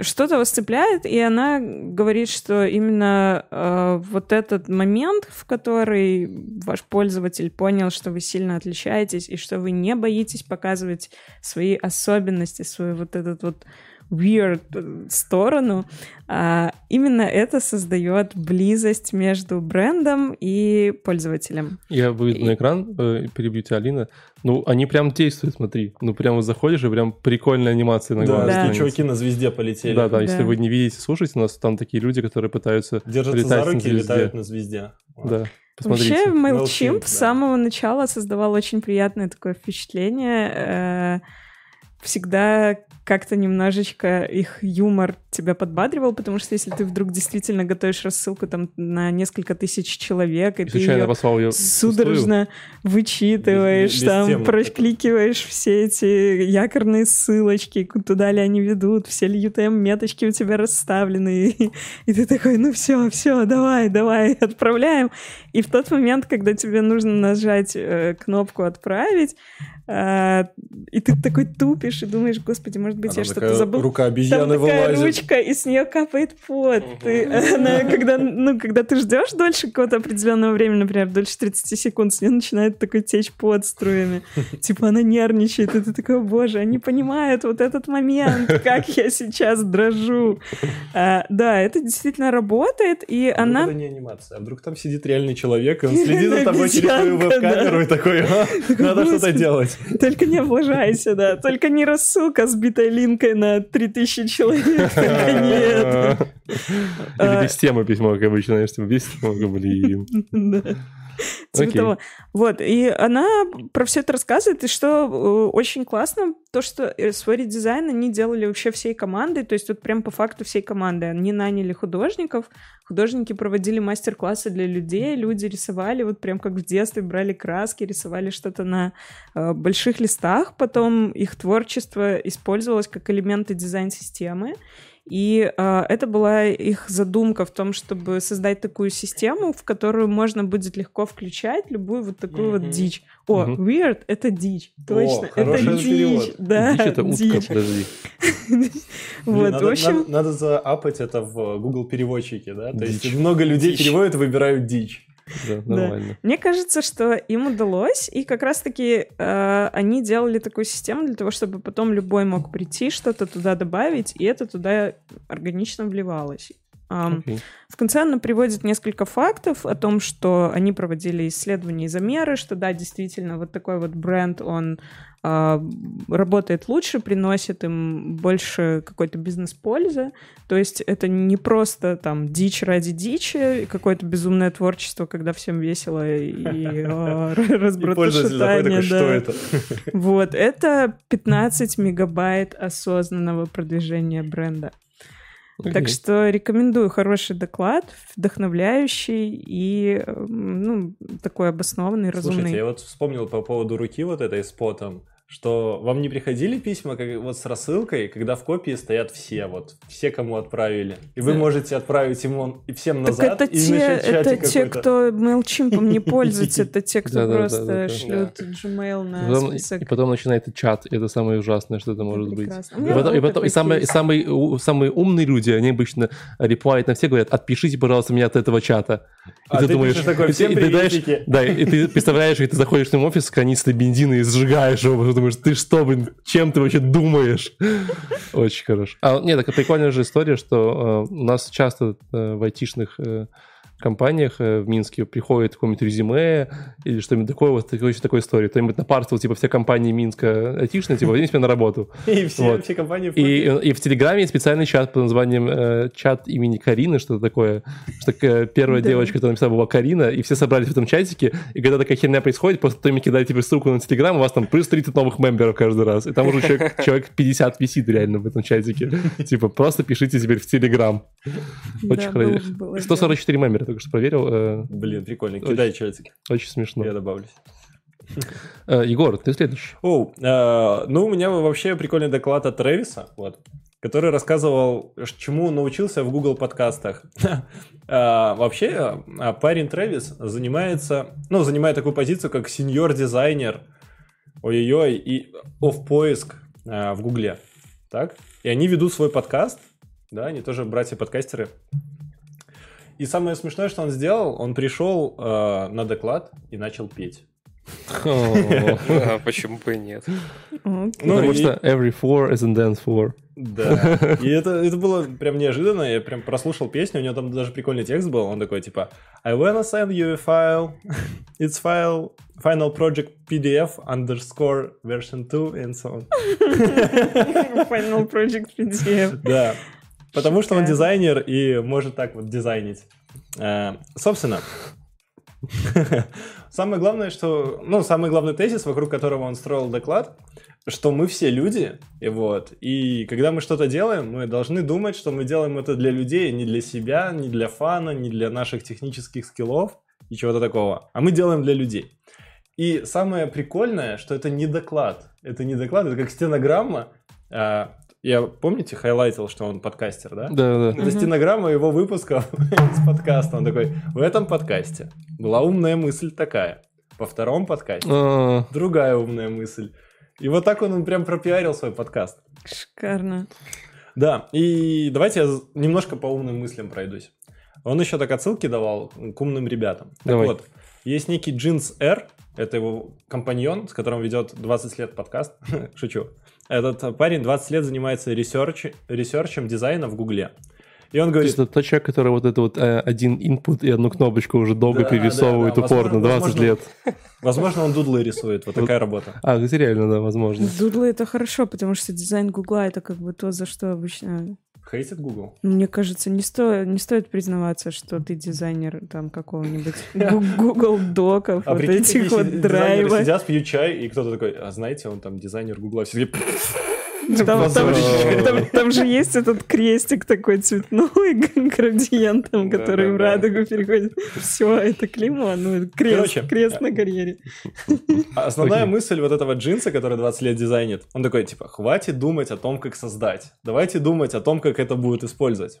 B: что-то вас цепляет, и она говорит, что именно э, вот этот момент, в который ваш пользователь понял, что вы сильно отличаетесь, и что вы не боитесь показывать свои особенности, свой вот этот вот weird э, сторону, а, именно это создает близость между брендом и пользователем.
A: Я выведу
B: И-
A: на экран, э, перебью тебя, Алина. Ну, они прям действуют, смотри. Ну, прям вот заходишь, и прям прикольная анимация на
C: Да,
A: глаз
B: Да.
A: становится.
C: чуваки на звезде полетели.
A: Да, да, если
B: Да.
A: вы не видите, слушайте, у нас там такие люди, которые пытаются
C: Держатся
A: летать
C: за
A: на
C: руки и летают на звезде.
A: Да, посмотрите.
B: Вообще, MailChimp
C: MailChimp,
B: с
C: да.
B: самого начала создавал очень приятное такое впечатление. Э, Всегда как-то немножечко их юмор тебя подбадривал, потому что если ты вдруг действительно готовишь рассылку там на несколько тысяч человек, и
A: И
B: ты ее
A: ее
B: судорожно вычитываешь,
C: Без- без
B: там
C: темы.
B: прокликиваешь все эти якорные ссылочки, туда ли они ведут, все ли UTM-меточки у тебя расставлены, и, и ты такой, ну все, все, давай, давай, отправляем. И в тот момент, когда тебе нужно нажать э, кнопку «Отправить», э, и ты такой тупишь и думаешь, господи, может быть,
C: Она
B: я что-то
C: такая
B: забыл.
C: Рука
B: Там
C: обезьяны
B: такая
C: вылазит.
B: ручка, и с нее капает пот. Она, когда, ну, когда ты ждешь дольше какого-то определенного времени, например, дольше 30 секунд, с нее начинает такой течь пот струями. Типа она нервничает, и ты такой, боже, они понимают вот этот момент, как я сейчас дрожу. А, да, это действительно работает, и
C: А вдруг
B: она...
C: это не анимация, а вдруг там сидит реальный человек, и он следит за тобой через твою веб-камеру и такой, «А, надо что-то делать.
B: Только не облажайся, да. Только не рассылка с битой линкой на 3000 человек. Нет.
A: Или без темы письмо, как обычно, знаешь, без темы, блин.
B: Типа того. Вот, и она про все это рассказывает, и что э, очень классно, то, что э, свой редизайн они делали вообще всей командой, то есть вот прям по факту всей команды. Они наняли художников, художники проводили мастер-классы для людей, люди рисовали вот прям как в детстве, брали краски, рисовали что-то на э, больших листах, потом их творчество использовалось как элементы дизайн-системы, и э, это была их задумка в том, чтобы создать такую систему, в которую можно будет легко включать любую вот такую вот
C: Мгм.
B: дичь. О,
A: Мгм.
B: weird — это дичь. Точно, это
C: хороший
B: дичь.
C: перевод.
B: Да,
A: Дичь это утка,
B: дичь.
A: подожди.
B: Вот,
C: надо,
B: в общем,
C: надо, заапать это в Google переводчике, да? То есть много людей переводят и выбирают дичь.
A: Да, нормально.
B: Мне кажется, что им удалось, и как раз-таки э, они делали такую систему для того, чтобы потом любой мог прийти, что-то туда добавить, и это туда органично вливалось.
A: Окей.
B: В конце она приводит несколько фактов о том, что они проводили исследования и замеры, что да, действительно, вот такой вот бренд, он а, работает лучше, приносит им больше какой-то бизнес-пользы. То есть это не просто там дичь ради дичи, какое-то безумное творчество, когда всем весело и а, разброд
C: что это?
B: Вот, это 15 мегабайт осознанного продвижения бренда. Так
A: Окей.
B: что рекомендую хороший доклад, вдохновляющий и м, ну, такой обоснованный, разумный.
C: Слушайте, я вот вспомнил по поводу руки вот этой с потом, что вам не приходили письма как, вот с рассылкой, когда в копии стоят все, вот, все, кому отправили. И вы
B: Да.
C: можете отправить им он- и всем
B: Так
C: назад,
B: это
C: и
B: те, это те, кто MailChimp не пользуется, это те, кто просто шлют Gmail на
A: Потом- и
B: список.
A: потом начинается чат, и это самое ужасное, что это может быть. И потом, и и самые, и умные люди, они обычно реплают на все, говорят, отпишите, пожалуйста, меня от этого чата. И
C: А ты такой,
A: и ты-
C: «Всем
A: и ты знаешь-
C: приветики».
A: да, и ты представляешь, как ты заходишь в офис с канистрой бензина и сжигаешь его, думаешь, ты что, блин, чем ты вообще думаешь? Очень хорошо. А, нет, такая прикольная же история, что э, у нас часто э, в айтишных э, компаниях э, в Минске приходит какое-нибудь резюме или что-нибудь такое, вот такой, такой истории. Кто-нибудь напарствовал, типа, все компании Минска айтишные, типа, возьми себя на работу.
C: И все,
A: Вот.
C: все компании
A: И, и в Телеграме есть специальный чат под названием э, чат имени Карины, что-то такое. Что э, первая девочка, которая написала, была Карина, и все собрались в этом чатике, и когда такая херня происходит, просто кто-нибудь кидает тебе ссылку на Телеграм, у вас там плюс 30 новых мемберов каждый раз. И там уже человек, человек 50 висит реально в этом чатике. Типа, просто пишите теперь в Телеграм. Очень хорошо.
B: было- было
A: 144 мембера, только что проверил. э,
C: Блин, прикольно. Кидай чатик,
A: Очень смешно.
C: я добавлюсь.
A: Э, Егор, ты следующий.
C: Оу, э, ну, у меня вообще прикольный доклад от Трэвиса, вот, который рассказывал, чему научился в Google подкастах. Вообще, парень Трэвис занимается, ну, занимает такую позицию, как сеньор-дизайнер, ой-ой-ой, и оф-поиск э, в Гугле, так? И они ведут свой подкаст, да, они тоже братья-подкастеры. И самое смешное, что он сделал, он пришел э, на доклад и начал петь.
D: Да, почему бы и нет?
C: Ну,
A: Потому что every four is a dance for.
C: Да. И это, это было прям неожиданно. Я прям прослушал песню, у него там даже прикольный текст был. Он такой, типа, I wanna send you a file. It's file final project PDF underscore version 2 and so on.
B: Final Project PDF.
C: Да. Потому что он дизайнер и может так вот дизайнить. Э, Собственно, самое главное, что... Ну, самый главный тезис, вокруг которого он строил доклад, что мы все люди, и вот. И когда мы что-то делаем, мы должны думать, что мы делаем это для людей, не для себя, не для фана, не для наших технических скиллов и чего-то такого. А мы делаем для людей. И самое прикольное, что это не доклад. Это не доклад, это как стенограмма. Я, помните, хайлайтил, что он подкастер, да?
A: Да, да.
C: Это стенограмма его выпусков с подкаста. Он такой, в этом подкасте была умная мысль такая. Во втором подкасте
A: А,
C: другая умная мысль. И вот так он, он прям пропиарил свой подкаст.
B: Шикарно.
C: Да, и давайте я немножко по умным мыслям пройдусь. Он еще так отсылки давал к умным ребятам. Так вот, есть некий Jens R, это его компаньон, с которым ведет 20 лет подкаст. Шучу. Этот парень 20 лет занимается research, research ем дизайна в Гугле. И он
A: То
C: говорит...
A: есть это тот человек, который вот это вот э, один input и одну кнопочку уже долго
C: Да,
A: перерисовывает
C: да, да.
A: упорно,
C: Возможно-
A: 20
C: возможно-
A: лет.
C: Возможно, он дудлы рисует. Вот такая работа.
A: А, это реально, да, возможно.
B: Дудлы это хорошо, потому что дизайн Гугла это как бы то, за что обычно
C: Хейтит Google?
B: Мне кажется, не, сто... не стоит признаваться, что ты дизайнер там какого-нибудь Google доков,
C: А
B: вот этих вот драйвов.
C: сидят, пьют чай, и кто-то такой, а знаете, он там дизайнер Гугла. Все такие,
B: Там, там- там- там же есть этот крестик такой цветной градиентом, который в
D: Да-да-да.
B: радугу переходит. Все, это клеймо, ну, крест,
C: Короче,
B: крест на карьере.
C: А Основная
A: Окей.
C: мысль вот этого Jens а, который 20 лет дизайнит, он такой, типа, хватит думать о том, как создать. Давайте думать о том, как это будут использовать.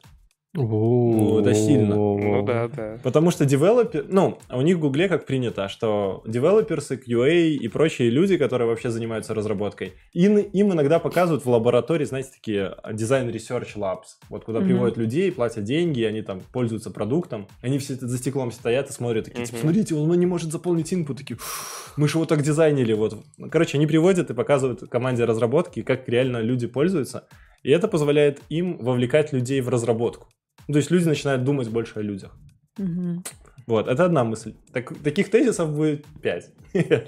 A: Ну,
C: это сильно.
D: Ну да, да.
C: Потому что девелопер, ну, у них в Гугле как принято, что developers ы, QA и прочие люди, которые вообще занимаются разработкой, им, им иногда показывают в лаборатории, знаете, такие дизайн research labs, вот куда
B: Мгм.
C: приводят людей, платят деньги, и они там пользуются продуктом, они все за стеклом стоят и смотрят, такие, типа, смотрите, он не может заполнить input, такие, «Фу, мы же его так дизайнили, вот. Короче, они приводят и показывают команде разработки, как реально люди пользуются, и это позволяет им вовлекать людей в разработку. Ну, то есть люди начинают думать больше о людях.
B: Мгм.
C: Вот, это одна мысль. Так- таких тезисов будет пять.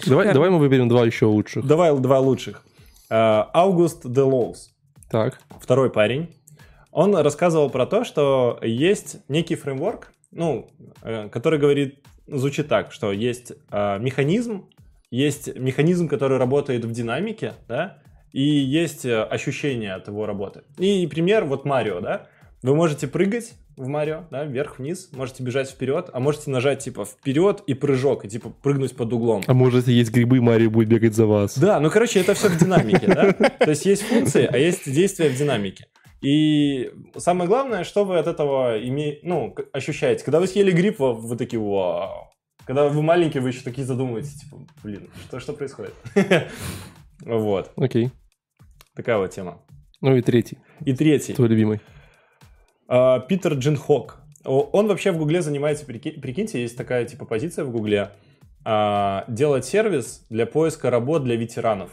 A: Давай, давай мы выберем два еще лучших.
C: Давай два лучших. А, Аугуст Делоус,
A: Так.
C: второй парень, он рассказывал про то, что есть некий фреймворк, ну, э, который говорит, звучит так, что есть а, механизм, есть механизм, который работает в динамике, да, и есть э, ощущение от его работы. И пример, вот Марио, да, вы можете прыгать в Марио, да, вверх-вниз, можете бежать вперед, а можете нажать, типа, вперед и прыжок, и, типа, прыгнуть под углом.
A: А может, есть грибы, Марио будет бегать за вас.
C: Да, ну, короче, это все в динамике, да? То есть есть функции, а есть действия в динамике. И самое главное, что вы от этого име... ну, ощущаете. Когда вы съели гриб, вы, вы такие, вау. Когда вы маленький, вы еще такие задумываетесь, типа, блин, что, что происходит? Вот,
A: Окей.
C: Такая вот тема.
A: Ну и третий,
C: И третий.
A: твой любимый.
C: А, Питер Джинхок. Он вообще в Гугле занимается, прики- прикиньте, есть такая типа позиция в Гугле, а, делать сервис для поиска работ для ветеранов.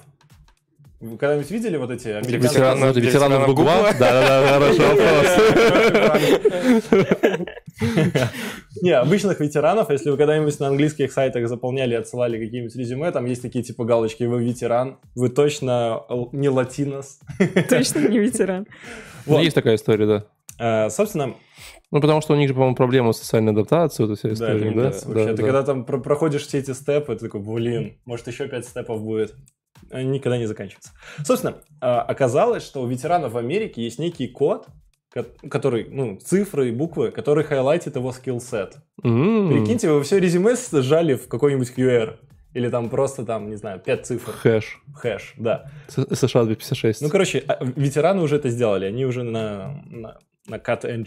C: Вы когда-нибудь видели вот эти американские...
D: ветеранов-
A: Гугла?
D: Гугла?
A: Да-да-да, хороший вопрос.
C: Не, обычных ветеранов, если вы когда-нибудь на английских сайтах заполняли и отсылали какие-нибудь резюме, там есть такие типа галочки, вы ветеран, вы точно не латинос.
B: Точно не ветеран.
A: Ну,
C: Вот.
A: Есть такая история, да.
C: Э, Собственно,
A: Ну, потому что у них же, по-моему, проблема с социальной адаптацией, вот вся
C: да, это
A: история, да?
C: вообще. Ты когда там про- проходишь все эти степы, ты такой, блин, может еще пять степов будет. Они никогда не заканчиваются. Собственно, а, оказалось, что у ветеранов в Америке есть некий код, ко- который, ну, цифры и буквы, который highlight ит его skillset.
A: М,
C: Прикиньте, вы все резюме сжали в какой-нибудь QR. Или там просто там, не знаю, 5 цифр.
A: Хэш.
C: Хэш, да.
A: SHA 256.
C: Ну, короче, а, ветераны уже это сделали. Они уже на, на, на cut-edge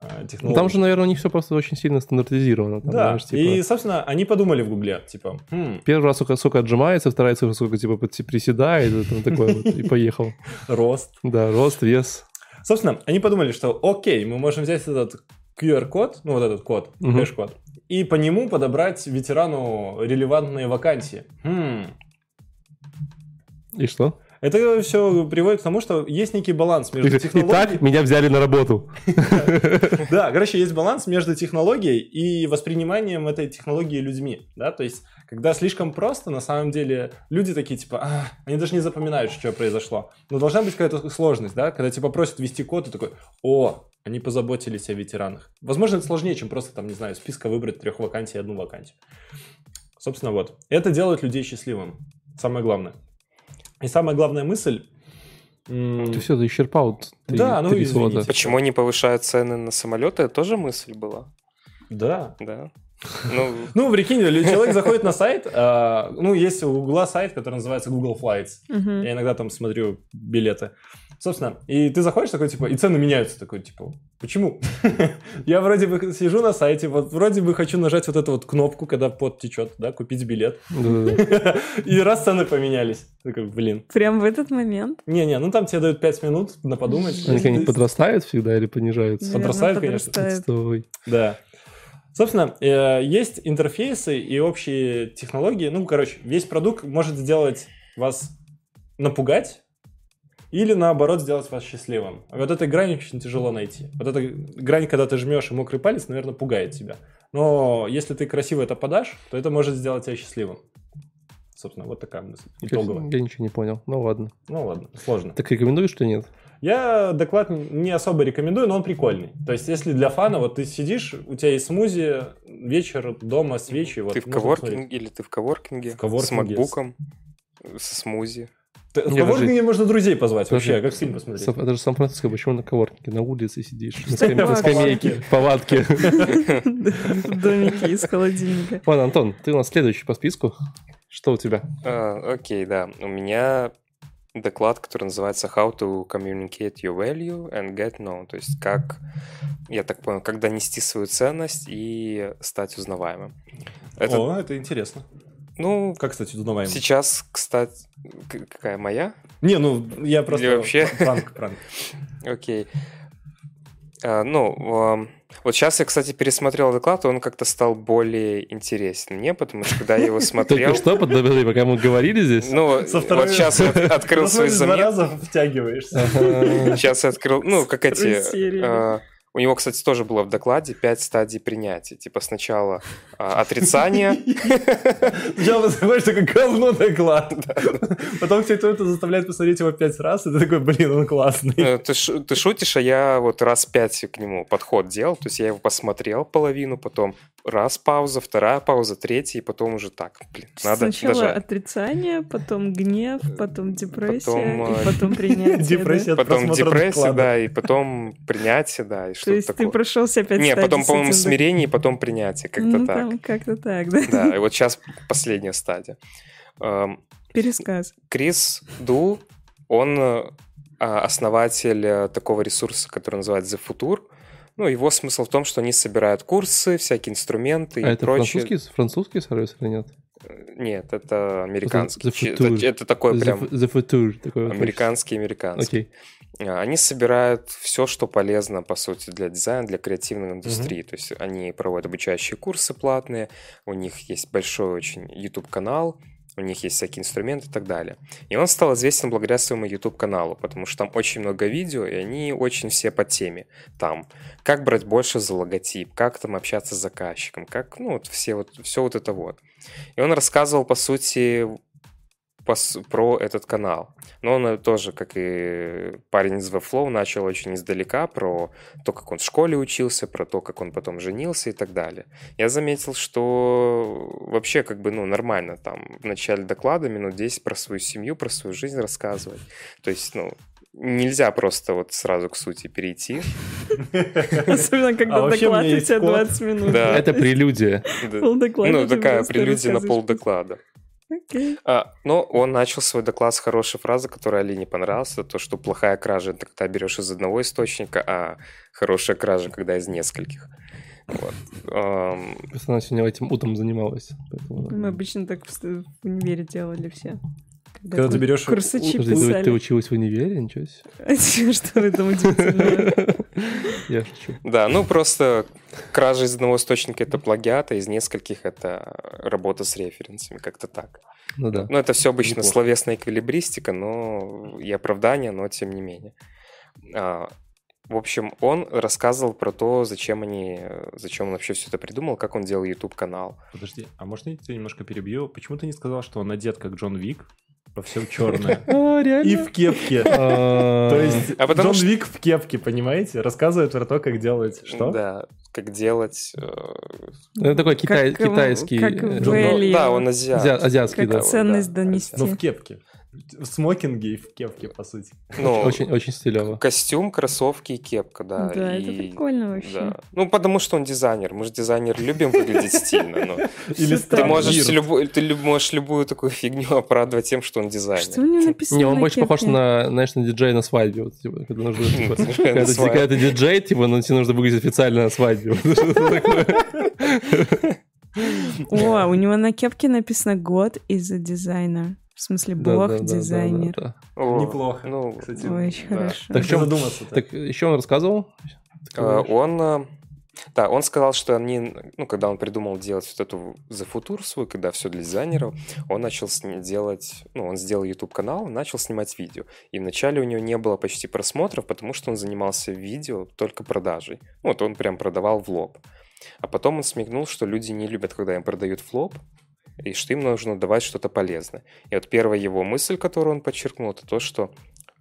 C: а,
A: Ну,
C: технологии.
A: там же, наверное, у них все просто очень сильно стандартизировано. Там,
C: Да,
A: знаешь, типа,
C: и, собственно, они подумали в Гугле, типа, «Хм,
A: Первый раз сколько, сколько отжимается, вторая цифра сколько типа приседает, и там такое вот, и поехал.
C: рост.
A: Да, рост, вес.
C: Собственно, они подумали, что окей, мы можем взять этот QR-код, ну вот этот код,
A: Мгм.
C: хэш-код, и по нему подобрать ветерану релевантные вакансии. Хм.
A: И что?
C: Это все приводит к тому, что есть некий баланс между технологией...
A: Итак, меня взяли на работу.
C: Да, короче, есть баланс между технологией и восприниманием этой технологии людьми, да, то есть, когда слишком просто, на самом деле, люди такие, типа, «А, они даже не запоминают, что произошло, но должна быть какая-то сложность, да, когда тебя просят ввести код, и такой, о, они позаботились о ветеранах. Возможно, это сложнее, чем просто, там, не знаю, списка выбрать трех вакансий и одну вакансию. Собственно, вот. Это делает людей счастливым. Самое главное. И самая главная мысль... м,
A: Ты все, ты исчерпал три,
C: Да, ну,
A: три
C: извините.
A: слота.
D: Почему не повышают цены на самолеты? Это тоже мысль была,
C: Да,
D: да. Ну,
C: Ну, прикинь, человек заходит на сайт, а, ну, есть у Гугла сайт, который называется Google Flights. Я иногда там смотрю билеты. Собственно, и ты заходишь такой, типа, и цены меняются, такой, типа, почему? Я вроде бы сижу на сайте, вот вроде бы хочу нажать вот эту вот кнопку, когда пот течет, да, купить билет. И раз цены поменялись. Такой, блин.
B: Прям в этот момент.
C: Не-не, ну там тебе дают 5 минут на подумать.
A: Они как-нибудь подрастают всегда или понижаются?
B: Наверное,
C: Подрастают, конечно. Да. Собственно, э, есть интерфейсы и общие технологии. Ну, короче, весь продукт может сделать вас напугать или, наоборот, сделать вас счастливым. Вот этой грань очень тяжело найти. Вот эта грань, когда ты жмешь и мокрый палец, наверное, пугает тебя. Но если ты красиво это подашь, то это может сделать тебя счастливым. Собственно, вот такая мысль. Итоговая.
A: Я ничего не понял. Ну ладно.
C: Ну ладно, сложно.
A: Так рекомендуешь, что нет?
C: Я доклад не особо рекомендую, но он прикольный. То есть, если для фана, вот ты сидишь, у тебя есть смузи, вечер дома, свечи. Вот,
D: ты в
C: можно
D: коворкинге или ты в коворкинге,
C: В коворкинге
D: с макбуком, со смузи.
C: В коворкинге можно друзей позвать вообще, как фильм посмотреть.
A: Это же Сан-Франциско, почему на коворкинге? На улице сидишь, на, скамейке, в палатке.
B: В домике из холодильника.
A: Ладно, Антон, ты у нас следующий по списку. Что у тебя?
D: А, Окей, да. У меня доклад, который называется How to communicate your value and get known. То есть как, я так понял, как донести свою ценность и стать узнаваемым. Это,
C: О, это интересно.
D: Ну,
C: Как, кстати, узнаваем?
D: сейчас, кстати, к- какая моя?
C: Не, ну, я просто...
D: Или вообще?
C: Пранк, пранк.
D: Окей. А, ну, вот сейчас я, кстати, пересмотрел доклад, и он как-то стал более интересен мне, потому что когда я его смотрел...
A: Только что, подожди, пока мы говорили здесь?
D: Ну,
C: Со второй-
D: вот сейчас я от- открыл свои
C: Посмотришь, два
D: заметки.
C: раза втягиваешься.
D: Сейчас я открыл, ну, как эти... У него, кстати, тоже было в докладе пять стадий принятия. Типа сначала а, отрицание,
C: Сначала ты знаешь, такой говно доклад. Потом все кто-то заставляет посмотреть его пять раз, и ты такой, блин, он классный.
D: Э, Ты, шутишь, а я вот раз пять к нему подход делал. То есть я его посмотрел половину, потом раз пауза, вторая пауза, третья, и потом уже так. Блин, надо
B: Сначала отрицание, потом гнев, потом депрессия,
D: Потом,
B: и
D: э,
B: потом принятие.
D: Потом депрессия, да, и потом принятие, да, и
B: То
D: что-то
B: есть ты
D: такое.
B: прошелся опять
D: Не,
B: стадии
D: потом, по-моему, смирение, потом принятие, как-то
B: Ну,
D: так.
B: там как-то так, да?
D: Да, и вот сейчас последняя стадия. Эм,
B: Пересказ.
D: Крис Ду, он э, а, основатель э, такого ресурса, который называется The Future. Ну, его смысл в том, что они собирают курсы, всякие инструменты
A: А
D: и
A: это
D: прочее.
A: французский, французский сервис или нет?
D: Нет, это американский.
A: The Future.
D: Это, это такой
A: The,
D: прям
A: The Future. Такой вот
D: американский, американский.
A: Окей.
D: А, Они собирают все, что полезно, по сути, для дизайна, для креативной индустрии. То есть они проводят обучающие курсы платные, у них есть большой очень YouTube-канал, у них есть всякие инструменты и так далее. И он стал известен благодаря своему YouTube-каналу, потому что там очень много видео, и они очень все по теме. Там, как брать больше за логотип, как там общаться с заказчиком, как, ну, вот все вот, все вот это вот. И он рассказывал, по сути, про этот канал. Но он э, тоже, как и парень из Webflow, начал очень издалека про то, как он в школе учился, про то, как он потом женился и так далее. Я заметил, что вообще как бы, ну, нормально там в начале доклада минут 10 про свою семью, про свою жизнь рассказывать. То есть, ну, нельзя просто вот сразу к сути перейти.
B: Особенно, когда
C: А
B: доклад у тебя
C: код.
B: 20 минут.
D: Да.
A: Это прелюдия.
B: Полдоклада
D: Ну, такая прелюдия на
B: рассказываешь. Окей.
D: А, но он начал свой доклад с хорошей фразы, которая Алине понравилась. Это то, что плохая кража — это когда берешь из одного источника, а хорошая кража, когда из нескольких. Вот.
A: Просто она сегодня этим утром занималась. поэтому-
B: Мы обычно так в в универе делали все.
C: Когда ты берешь
B: Курсачи писали.
A: ты училась в универе? Ничего себе.
B: Что в этом удивительного?
A: Я шучу.
D: Да, ну просто кража из одного источника — это плагиат, а из нескольких — это работа с референсами, как-то так.
A: Ну да.
D: Ну, это все обычно
C: Неплохо.
D: словесная эквилибристика, но и оправдание, но тем не менее. А, в общем, он рассказывал про то, зачем они, зачем он вообще все это придумал, как он делал YouTube-канал.
C: Подожди, а можно я тебя немножко перебью? Почему ты не сказал, что он одет как Джон Вик? Во всем черное.
A: А,
C: И в кепке.
A: А,
C: То есть
D: А
C: Джон Вик в кепке, понимаете? Рассказывает про то, как делать что?
D: Да, как делать... э,
A: ну, Это такой китайский... э,
B: Элли.
D: Да, он азиат.
A: Азиа- азиатский,
B: Как
A: да.
B: ценность
D: да,
B: донести.
C: Но в кепке. В смокинге и в кепке, по сути.
D: Ну,
A: Очень, очень стилево.
D: костюм, кроссовки и кепка, да.
B: Да,
D: и-
B: это прикольно вообще.
D: Да. Ну, потому что он дизайнер. Мы же дизайнер любим выглядеть стильно. но
C: Или
D: Ты можешь, любой- ты можешь любую такую фигню оправдывать тем, что он дизайнер.
B: Что у него написано
A: Не, он больше похож на, знаешь, на диджея на свадьбе. Вот, типа, когда нужно, типа,
D: Диджей на
A: когда ты-
D: свадьбе.
A: когда ты диджей, типа, но тебе нужно выглядеть официально на свадьбе.
B: О, у него на кепке написано «God is a designer». В смысле,
A: Да,
B: бог
A: да, да, да,
B: дизайнер.
A: да, да.
D: О,
C: Неплохо,
D: Ну,
C: кстати.
B: Очень
D: Да.
B: хорошо.
A: Так чём-
C: задуматься
A: Так еще он рассказывал?
D: Э, Он, э, да, он сказал, что они, ну, когда он придумал делать вот эту The Future свой, когда все для дизайнеров, он начал с ним делать, ну, он сделал YouTube-канал, начал снимать видео. И вначале у него не было почти просмотров, потому что он занимался видео только продажей. Вот он прям продавал в лоб. А потом он смекнул, что люди не любят, когда им продают в лоб, и что им нужно давать что-то полезное. И вот первая его мысль, которую он подчеркнул, это то, что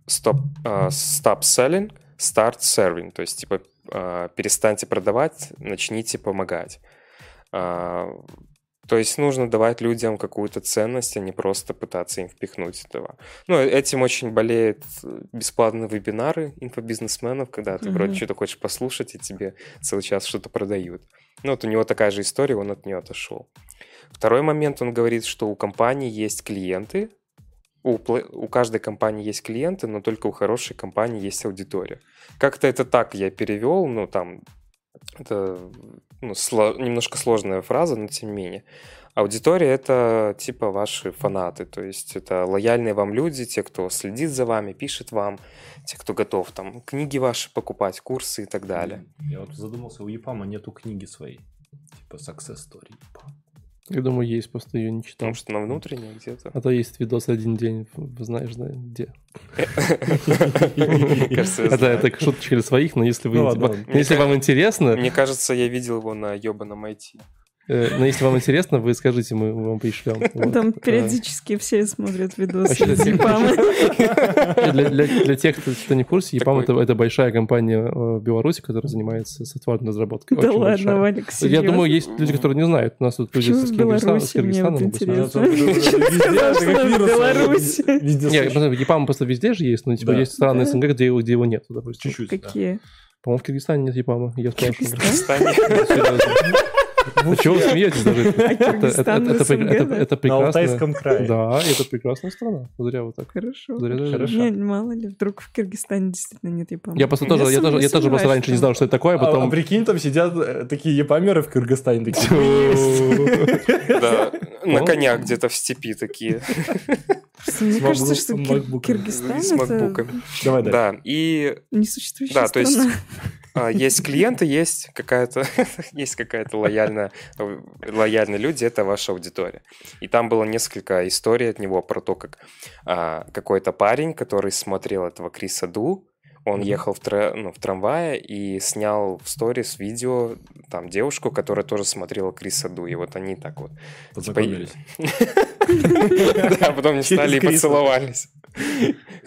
D: stop, а, stop selling, start serving. То есть, типа, а, перестаньте продавать, начните помогать. А, то есть нужно давать людям какую-то ценность, а не просто пытаться им впихнуть этого. Ну, этим очень болеют бесплатные вебинары инфобизнесменов, когда ты mm-hmm. вроде что-то хочешь послушать, и тебе целый час что-то продают. Ну, вот у него такая же история, он от нее отошел. Второй момент, он говорит, что у компании есть клиенты, у, у каждой компании есть клиенты, но только у хорошей компании есть аудитория. Как-то это так я перевел, ну, там, это ну, сло, немножко сложная фраза, но тем не менее. Аудитория — это типа ваши фанаты, то есть это лояльные вам люди, те, кто следит за вами, пишет вам, те, кто готов там книги ваши покупать, курсы и так далее.
C: Я вот задумался, у Епама нету книги своей, типа Success Story.
A: Я думаю, есть, просто ее не читал.
D: Потому что на внутренней где-то.
A: А то есть видос один день, знаешь, да, где. Это это шуточка для своих, но если вы ну если вам интересно...
D: Мне кажется, я видел его на ебаном IT.
A: Э, но если вам интересно, вы скажите, мы вам пришлем.
B: Там периодически все смотрят видосы
A: Для тех, кто не в курсе, Епам это большая компания в Беларуси, которая занимается софтварной разработкой.
B: Да ладно, Валик,
A: Я думаю, есть люди, которые не знают. У нас тут люди с Киргизстана.
B: Беларусь.
A: Нет, Епам просто везде же есть, но типа есть страны СНГ, где его нет, допустим.
C: Чуть-чуть.
B: Какие?
A: По-моему, в Киргизстане нет Епама. Я спрашиваю.
D: В Киргизстане?
A: Вы чего вы смеетесь даже? Это прекрасно.
C: На Алтайском крае.
A: Да, это прекрасная страна. Зря вот так.
B: Хорошо. Нет, мало ли, вдруг в Киргизстане действительно нет япамов.
A: Я просто тоже, я тоже, я тоже просто раньше не знал, что это такое, а потом...
C: А прикинь, там сидят э, такие япамеры в Кыргызстане, такие...
D: Да, на конях где-то в степи такие.
B: Мне кажется, что Киргизстан
D: С макбуками.
C: Давай,
D: Да, и...
B: Несуществующая
D: Да, то есть а, есть клиенты, есть какая-то есть какая-то лояльная, лояльные люди, это ваша аудитория. И там было несколько историй от него про то, как а, какой-то парень, который смотрел этого Криса Ду, он ехал в, тра- ну, в трамвае и снял в сторис видео там девушку, которая тоже смотрела Криса Ду. И вот они так вот...
C: Типа, Познакомились.
D: Да, потом не стали и поцеловались.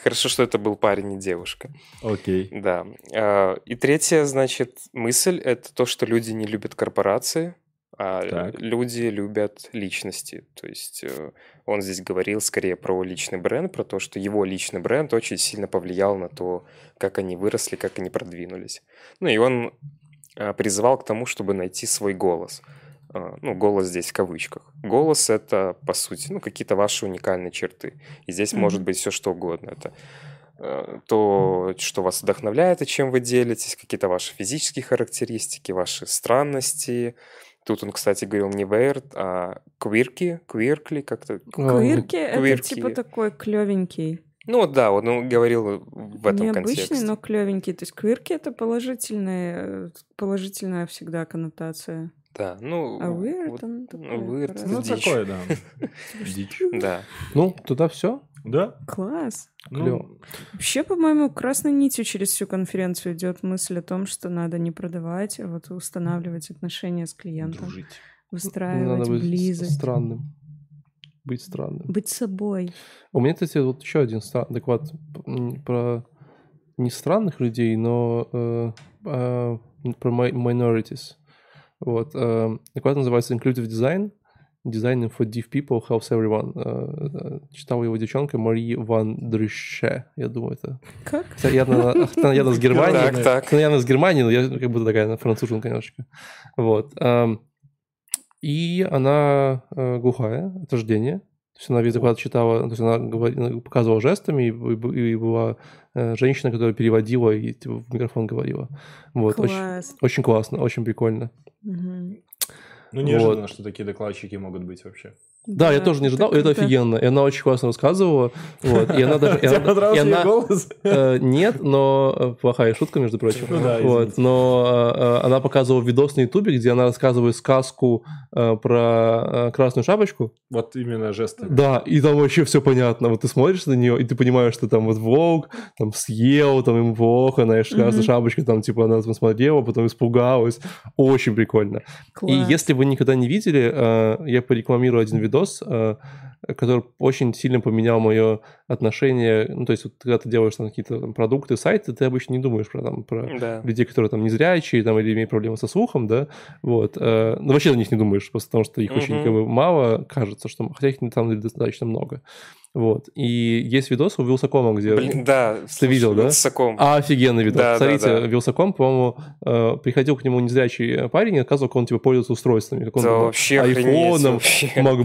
D: Хорошо, что это был парень, не девушка.
C: Окей.
D: Да. А, и третья, значит, мысль — это то, что люди не любят корпорации, а так. люди любят личности. То есть э, он здесь говорил скорее про личный бренд, про то, что его личный бренд очень сильно повлиял на то, как они выросли, как они продвинулись. Ну и он а, призывал к тому, чтобы найти свой голос. А, ну, голос здесь в кавычках. Голос — это, по сути, ну, какие-то ваши уникальные черты. И здесь mm-hmm. может быть все что угодно. Это э, то, что вас вдохновляет и чем вы делитесь, какие-то ваши физические характеристики, ваши странности, Тут он, кстати, говорил не weird, а квирки, квиркли как-то.
B: Квирки — это типа такой клевенький.
D: Ну да, он ну, говорил в этом
B: Необычный,
D: контексте.
B: но клевенький. То есть квирки — это положительная, положительная всегда коннотация.
D: Да, ну...
B: А weird, вот, он такой...
D: Weird,
C: ну,
D: дичь.
C: такое, да. Дичь.
D: Да.
A: Ну, туда все.
C: Да.
B: Класс.
A: Клево.
C: Ну,
B: Вообще, по-моему, красной нитью через всю конференцию идет мысль о том, что надо не продавать, а вот устанавливать отношения с клиентом,
C: дружить.
B: выстраивать
A: Надо быть
B: близость,
A: странным. Быть странным.
B: быть собой.
A: У меня, кстати, вот еще один стра- доклад про не странных людей, но э, э, про mi- minorities. Вот. Э, доклад называется Inclusive Design. Designing for Deaf People Helps Everyone. Э, э, читал его девчонка Мари Ван Дрюше. Я думаю, это...
B: Как?
A: Явно, явно с Германии.
D: Так, так.
A: Она явно с Германии, но я как будто такая француженка немножечко. Вот. эм, И она э, глухая от рождения. То есть она весь доклад читала, то есть она ну, показывала жестами, и, и- и была э, женщина, которая переводила и типа, в микрофон говорила. Вот, очень,
B: Класс.
A: очень классно, очень прикольно.
C: Ну, неожиданно, что такие докладчики могут быть вообще.
A: Да, я тоже не ожидал,
B: это
A: это офигенно. И она очень классно рассказывала. Вот, и она даже...
C: Тебе понравился ее голос?
A: Э, Нет, но э, плохая шутка, между прочим.
C: Ну да,
A: вот, но э, она показывала видос на Ютубе, где она рассказывает сказку про красную шапочку.
C: Вот именно жестами.
A: Да, и там вообще все понятно. Вот ты смотришь на нее, и ты понимаешь, что там вот волк там съел, там ему плохо, знаешь, красная шапочка, там типа она там смотрела, потом испугалась. Очень прикольно. И если вы никогда не видели, я порекламирую один видос. Դոս который очень сильно поменял мое отношение. Ну, то есть, вот, когда ты делаешь там какие-то там, продукты, сайты, ты обычно не думаешь про, там, про
D: Да.
A: людей, которые там незрячие там, или имеют проблемы со слухом, да, вот. э, ну, вообще на них не думаешь, просто потому что их очень
D: Мгм.
A: как бы, мало, кажется, что, хотя их деле достаточно много. Вот. И есть видос у Вилсакома, где...
D: Блин, да.
A: Ты видел, да?
D: Высоком.
A: А, офигенный видос.
D: Да, да,
A: Смотрите,
D: да.
A: Вилсаком, по-моему, э, приходил к нему незрячий парень и рассказывал, как он типа пользуется устройствами, как он
D: Да
A: там,
D: вообще охренеть,
A: айфоном,
D: вообще
A: макбуком,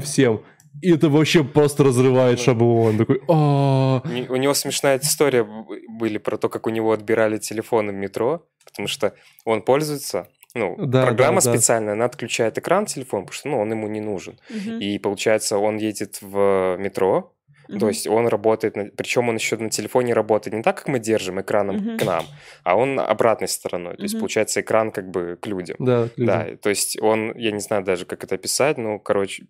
D: просто.
A: всем. И это вообще просто разрывает шаблон. Такой,
D: У не- У него смешная история были про то, как у него отбирали телефоны в метро, потому что он пользуется, ну,
A: Да,
D: программа
A: да, да.
D: специальная, она отключает экран телефона, потому что, ну, он ему не нужен.
B: Мгм.
D: И получается, он едет в метро, то
B: Мгм.
D: есть он работает, на... причем он еще на телефоне работает не так, как мы держим экраном
B: Мгм.
D: к нам, а он обратной стороной. То есть получается экран как бы к людям.
A: Да, люди.
D: Да, то есть он, я не знаю даже, как это описать, ну, короче,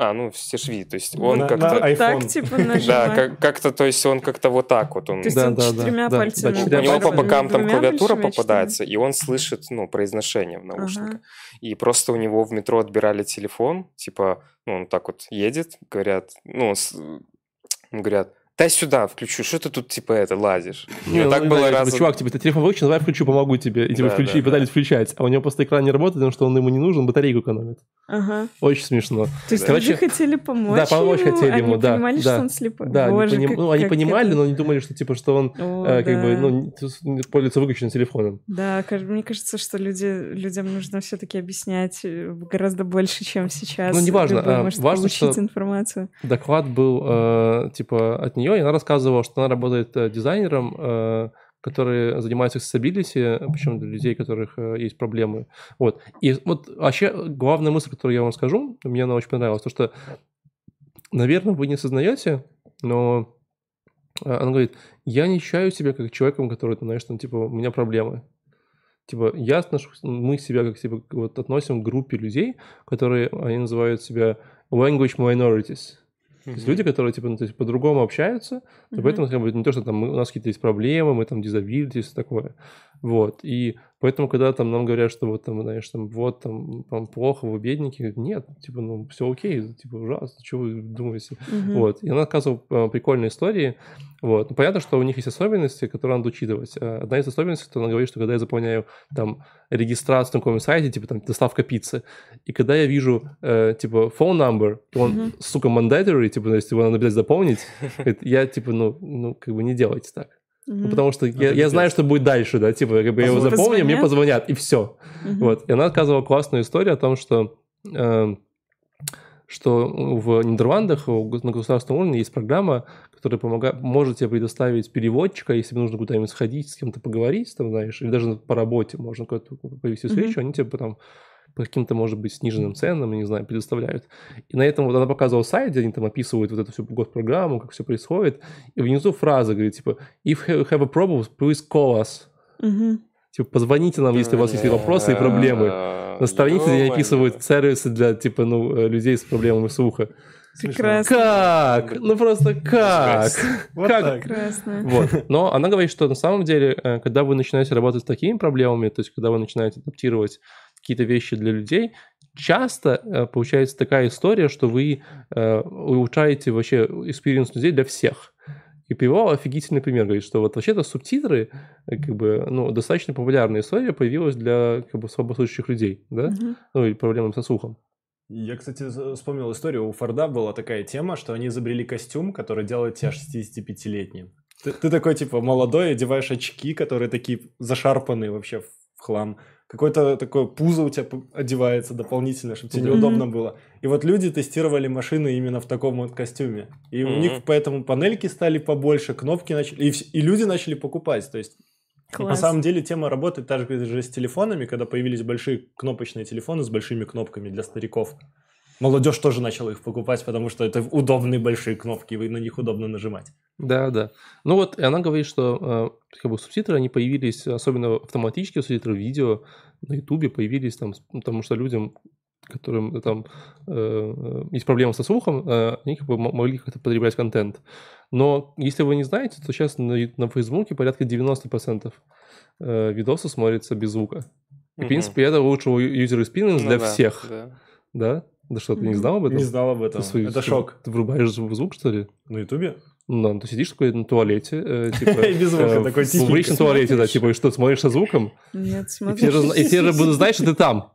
D: а, ну, все ж видят, то есть он
C: На- на
D: как-то...
C: iPhone.
B: Так, типа,
D: Да, как- как-то, то есть он как-то вот так вот, он...
B: То есть
A: Да,
B: он
A: да, да,
B: четырьмя
A: да, да,
B: пальцами.
A: четырьмя
D: У него по бокам там клавиатура попадается, и он слышит, ну, произношение в наушниках.
B: Ага.
D: И просто у него в метро отбирали телефон, типа, ну, он так вот едет, говорят, ну, с- говорят, дай сюда, включу, что ты тут, типа, это, лазишь?
A: Не,
D: вот так
A: ну,
D: было
A: да, типа,
D: раз...
A: Чувак, типа, ты телефон выключи, давай включу, помогу тебе. И типа
D: Да,
A: включи,
D: да,
A: и пытались включать. А у него просто экран не работает, потому что он ему не нужен, батарейку экономит.
B: Ага.
A: Очень смешно.
B: То есть
A: Короче,
B: люди хотели помочь
A: да, помочь
B: ему,
A: хотели ему,
B: они
A: да,
B: понимали,
A: да.
B: что он слепой.
A: Да, они,
B: Боже,
A: поним-
B: как-
A: ну, они
B: как
A: понимали,
B: это-
A: но не думали, что типа, что он
B: О,
A: э, как бы,
B: да.
A: ну, пользуется выключенным телефоном.
B: Да, мне кажется, что люди, людям нужно все-таки объяснять э, гораздо больше, чем сейчас.
A: Ну, неважно,
B: Любой
A: а,
B: может
A: важно, что-
B: информацию.
A: Доклад был э, типа от нее, и она рассказывала, что она работает э, дизайнером, э, который занимается accessibility, причем для людей, у которых э, есть проблемы. Вот. И вот вообще главная мысль, которую я вам скажу, мне она очень понравилась, то что, наверное, вы не осознаете, но она говорит, я не ощущаю себя как человеком, который, ты знаешь, там, типа, у меня проблемы. Типа, я отношусь, мы себя как типа, вот относим к группе людей, которые, они называют себя language minorities. То есть люди, которые типа, ну, то есть по-другому общаются,
B: Мгм.
A: поэтому как бы, не то, что там у нас какие-то есть проблемы, мы там disability, все такое. Вот. И поэтому, когда там нам говорят, что вот там, знаешь, там вот там вам плохо, вы бедники, говорят, нет, типа, ну, все окей, типа, ужасно, что вы думаете?
B: Мгм.
A: Вот. И она рассказывала э, прикольные истории. Вот. Понятно, что у них есть особенности, которые надо учитывать. Э, Одна из особенностей, что она говорит, что когда я заполняю там регистрацию на каком-нибудь сайте, типа там доставка пиццы, и когда я вижу э, типа phone number, то он,
B: Мгм.
A: сука, mandatory, типа, то есть его надо обязательно заполнить, я типа, ну, ну, как бы не делайте так. Ну,
B: Мгм.
A: потому что я,
C: Это
A: я знаю, что будет дальше, да, типа, как бы я его
B: Позвонят.
A: заполню, мне позвонят, и все.
B: Мгм.
A: Вот. И она рассказывала классную историю о том, что, э, что в Нидерландах на государственном уровне есть программа, которая помогает, может тебе предоставить переводчика, если нужно куда-нибудь сходить, с кем-то поговорить, там, знаешь, или даже по работе можно куда-то повести встречу, они тебе потом по каким-то, может быть, сниженным ценам, я не знаю, предоставляют. И на этом вот она показывала сайт, где они там описывают вот эту всю госпрограмму, как все происходит, и внизу фраза говорит, типа, if you have a problem, please call us.
B: Мгм.
A: Типа, позвоните нам, если у вас есть вопросы и проблемы. На странице они описывают сервисы для, типа, ну, э, людей с проблемами слуха.
B: Прекрасно.
A: Как? Ну, просто как?
C: Вот
A: Как?
C: так.
B: Прекрасно.
A: Вот. Но она говорит, что на самом деле, э, когда вы начинаете работать с такими проблемами, то есть когда вы начинаете адаптировать какие-то вещи для людей, часто э, получается такая история, что вы э, улучшаете вообще experience людей для всех. И привел офигительный пример, говорит, что вот вообще-то субтитры, э, как бы, ну, достаточно популярная история появилась для, как бы, слабослышащих людей, да?
B: Мгм.
A: Ну, или проблемам со слухом.
C: Я, кстати, вспомнил историю. У Форда была такая тема, что они изобрели костюм, который делает тебя 65-летним. Ты, ты такой, типа, молодой, одеваешь очки, которые такие зашарпанные вообще в хлам. Какое-то такое пузо у тебя одевается дополнительно, чтобы тебе
A: Мгм.
C: неудобно было. И вот люди тестировали машины именно в таком вот костюме. И у них поэтому панельки стали побольше, кнопки начали... И, люди начали покупать. То есть на
B: Класс.
C: самом деле тема работает так же с телефонами, когда появились большие кнопочные телефоны с большими кнопками для стариков. Молодежь тоже начала их покупать, потому что это удобные большие кнопки, и на них удобно нажимать.
A: Да, да. Ну вот, и она говорит, что э, как бы субтитры, они появились, особенно автоматические субтитры видео на Ютубе появились там, с- потому что людям, которым э, там э, э, есть проблемы со слухом, э, они как бы могли как-то потреблять контент. Но если вы не знаете, то сейчас на, на Фейсбуке порядка 90% э, видосов смотрится без звука. И, в
D: Мгм.
A: принципе, это лучший user experience
D: Ну
A: для
D: да,
A: всех,
D: да.
A: да? Да что, ты не знал об этом?
C: Не знал об этом.
A: Ты свой-
C: Это
A: ты-
C: шок.
A: Ты врубаешь звук, звук, что ли?
C: На Ютубе?
A: Ну да, ты сидишь такой на туалете, э, типа...
C: Без звука,
A: э,
C: такой
A: в- В
C: тихенько.
A: личном туалете, да,
B: Смотришь.
A: типа, и что, смотришь со звуком,
B: Нет,
A: и
B: смотри.
A: все же, зна- и все же будут знать, что ты там.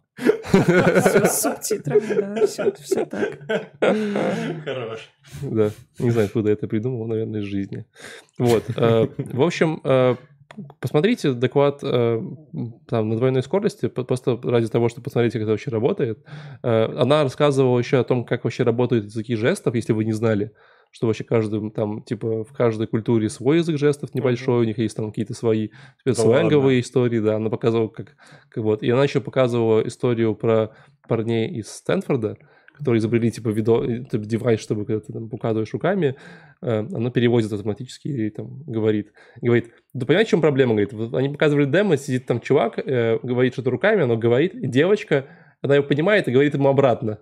B: Всё с субтитрами, да, все, все так.
C: Хорош.
A: Да, не знаю, откуда я это придумал, наверное, из жизни. Вот, э, в общем, э, посмотрите доклад э, там, на двойной скорости, просто ради того, чтобы посмотреть, как это вообще работает. Э, Она рассказывала еще о том, как вообще работают языки жестов, если вы не знали, что вообще каждый, там, типа, в каждой культуре свой язык жестов небольшой, у них есть там какие-то свои спецслэнговые истории, да, она показывала, как, как вот. И она еще показывала историю про парней из Стэнфорда, которые изобрели, типа, видо, типа, девайс, чтобы когда ты там указываешь руками, э, оно переводит автоматически и там говорит. Говорит, да понимаете, в чем проблема? Говорит, вот они показывали демо, сидит там чувак, э, говорит что-то руками, оно говорит, и девочка, она его понимает и говорит ему обратно.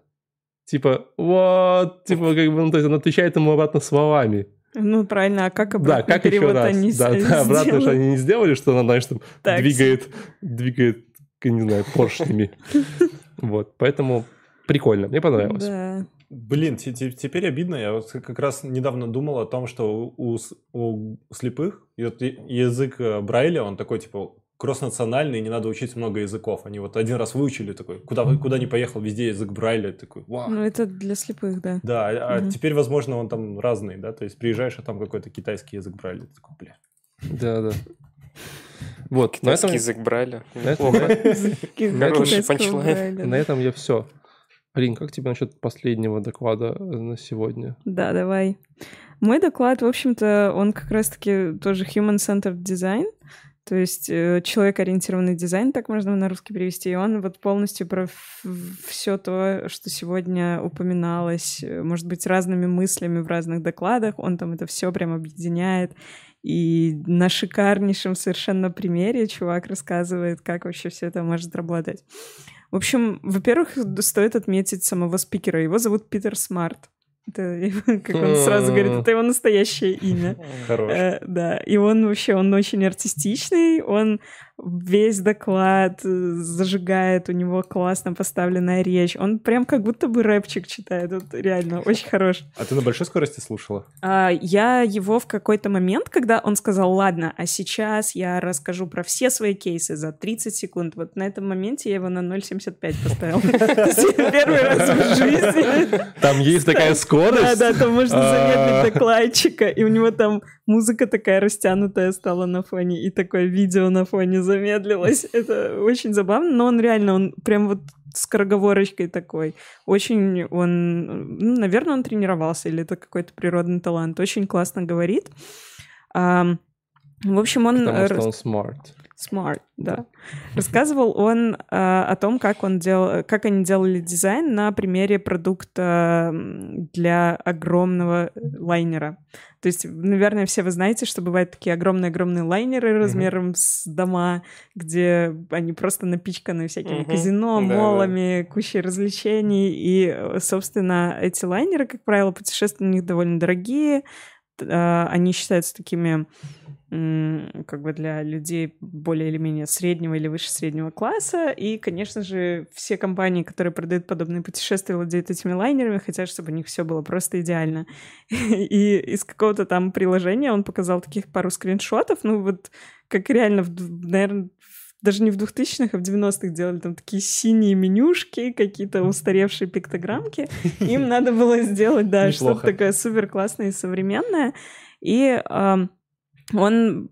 A: Типа, вот, типа, как бы, ну, то есть она отвечает ему обратно словами.
B: Ну, правильно, а как
A: Да,
B: обратный
A: как еще
B: перевод
A: раз.
B: они
A: да,
B: с-
A: да, обратно же они не сделали, что она, знаешь, там
B: Так
A: двигает, двигает, не знаю, поршнями. Вот, поэтому прикольно, мне понравилось.
B: Да.
C: Блин, те- те- теперь обидно. Я вот как раз недавно думал о том, что у, у слепых язык э, Брайля, он такой, типа, кросснациональный, не надо учить много языков. Они вот один раз выучили такой, куда, куда ни поехал, везде язык Брайля, такой, вау.
B: Ну, это для слепых, да.
C: Да, а а
B: Мгм.
C: теперь, возможно, он там разный, да, то есть приезжаешь, а там какой-то китайский язык Брайля, ты такой, бля.
A: Да, да. Вот, на
D: Китайский
A: этом,
D: язык Брайля.
A: на этом.
D: Хороший
A: на этом я все. Полин, как тебе насчет последнего доклада э, на сегодня?
B: Да, давай. Мой доклад, в общем-то, он как раз-таки тоже human-centered design, то есть э, человек-ориентированный дизайн, так можно на русский перевести. И он вот полностью про все то, что сегодня упоминалось, э, может быть, разными мыслями в разных докладах. Он там это все прям объединяет. И на шикарнейшем совершенно примере чувак рассказывает, как вообще все это может работать. В общем, во-первых, стоит отметить самого спикера. Его зовут Питер Смарт. Это, как он сразу говорит, это его настоящее имя.
C: Хорош.
B: Э, да, и он вообще, он очень артистичный, он весь доклад э, зажигает, у него классно поставленная речь, он прям как будто бы рэпчик читает, вот реально, очень хорош.
C: А ты на большой скорости слушала?
B: А, я его в какой-то момент, когда он сказал, ладно, а сейчас я расскажу про все свои кейсы за 30 секунд, вот на этом моменте я его на 0,75 поставил. То есть я Первый раз в жизни.
A: Там есть такая
B: Да,
A: скорость?
B: да, там можно
A: А.
B: замедлить докладчика, и у него там музыка такая растянутая стала на фоне, и такое видео на фоне замедлилось. Это очень забавно, но он реально, он прям вот скороговорочкой такой. Очень он, ну, наверное, он тренировался, или это какой-то природный талант. Очень классно говорит. Ам, в общем, он...
A: Потому что он smart.
B: Smart, да. Рассказывал он а, о том, как он делал, как они делали дизайн на примере продукта для огромного лайнера. То есть, наверное, все вы знаете, что бывают такие огромные-огромные лайнеры размером с дома, где они просто напичканы всякими
D: Мгм.
B: казино, молами, кучей развлечений. И, э, собственно, эти лайнеры, как правило, путешествия на них довольно дорогие. А, Они считаются такими как бы для людей более или менее среднего или выше среднего класса. И, конечно же, все компании, которые продают подобные путешествия, владеют этими лайнерами, хотят, чтобы у них все было просто идеально. И из какого-то там приложения он показал таких пару скриншотов, ну вот как реально, наверное, даже не в 2000-х, а в 90-х делали там такие синие менюшки, какие-то устаревшие пиктограммки. Им надо было сделать, да, что-то такое супер классное и современное. И он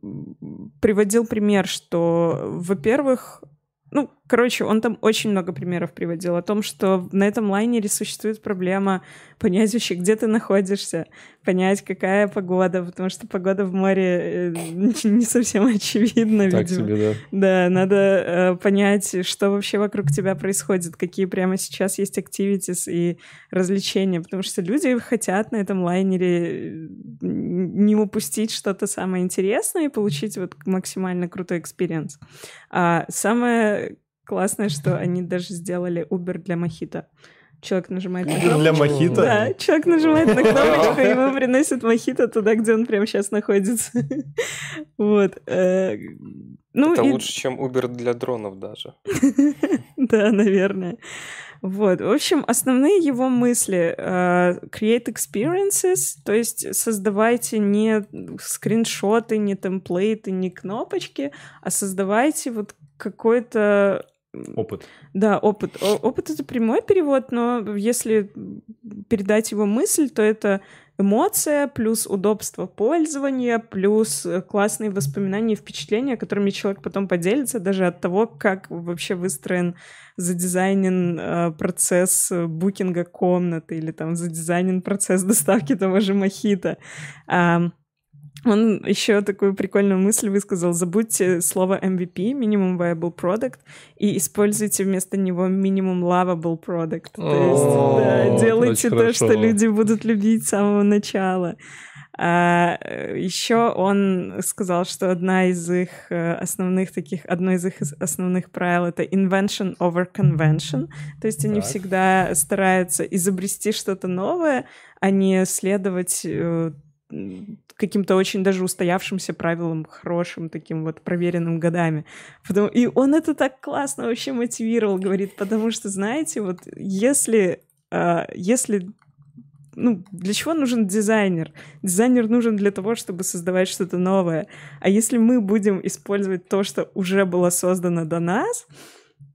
B: приводил пример, что, во-первых, ну, короче, он там очень много примеров приводил о том, что на этом лайнере существует проблема понять вообще, где ты находишься, понять, какая погода, потому что погода в море э, не совсем очевидна,
A: Так
B: видимо.
A: себе, да.
B: Да, надо э, понять, что вообще вокруг тебя происходит, какие прямо сейчас есть activities и развлечения, потому что люди хотят на этом лайнере э, не упустить что-то самое интересное и получить вот максимально крутой experience. А самое классное, что они даже сделали Uber для мохито. Человек нажимает на кнопочку.
C: для мохито?
B: Да, человек нажимает на кнопочку, и ему приносит мохито туда, где он прямо сейчас находится. Вот. э, Ну,
D: Это
B: и-
D: лучше, чем Uber для дронов даже.
B: Да, наверное. Вот. В общем, основные его мысли э, create experiences, то есть создавайте не скриншоты, не темплейты, не кнопочки, а создавайте вот какой-то
C: Опыт.
B: да, опыт. О- опыт это прямой перевод, но если передать его мысль, то это эмоция плюс удобство пользования плюс э, классные воспоминания и впечатления, которыми человек потом поделится даже от того, как вообще выстроен задизайнен э, процесс э, букинга комнаты или там задизайнен процесс доставки того же мохито. Он еще такую прикольную мысль высказал. Забудьте слово MVP, Minimum Viable Product, и используйте вместо него Minimum Lovable Product. То есть, да, делайте то, что люди будут любить с самого начала. еще он сказал, что одна из их э, основных таких, одно из их ос- основных правил это invention over convention. То есть они
C: Так.
B: всегда стараются изобрести что-то новое, а не следовать э, каким-то очень даже устоявшимся правилам, хорошим, таким вот проверенным годами. Потому- И он это так классно вообще мотивировал, говорит, потому что, знаете, вот если, а, если ну, для чего нужен дизайнер? Дизайнер нужен для того, чтобы создавать что-то новое. А если мы будем использовать то, что уже было создано до нас,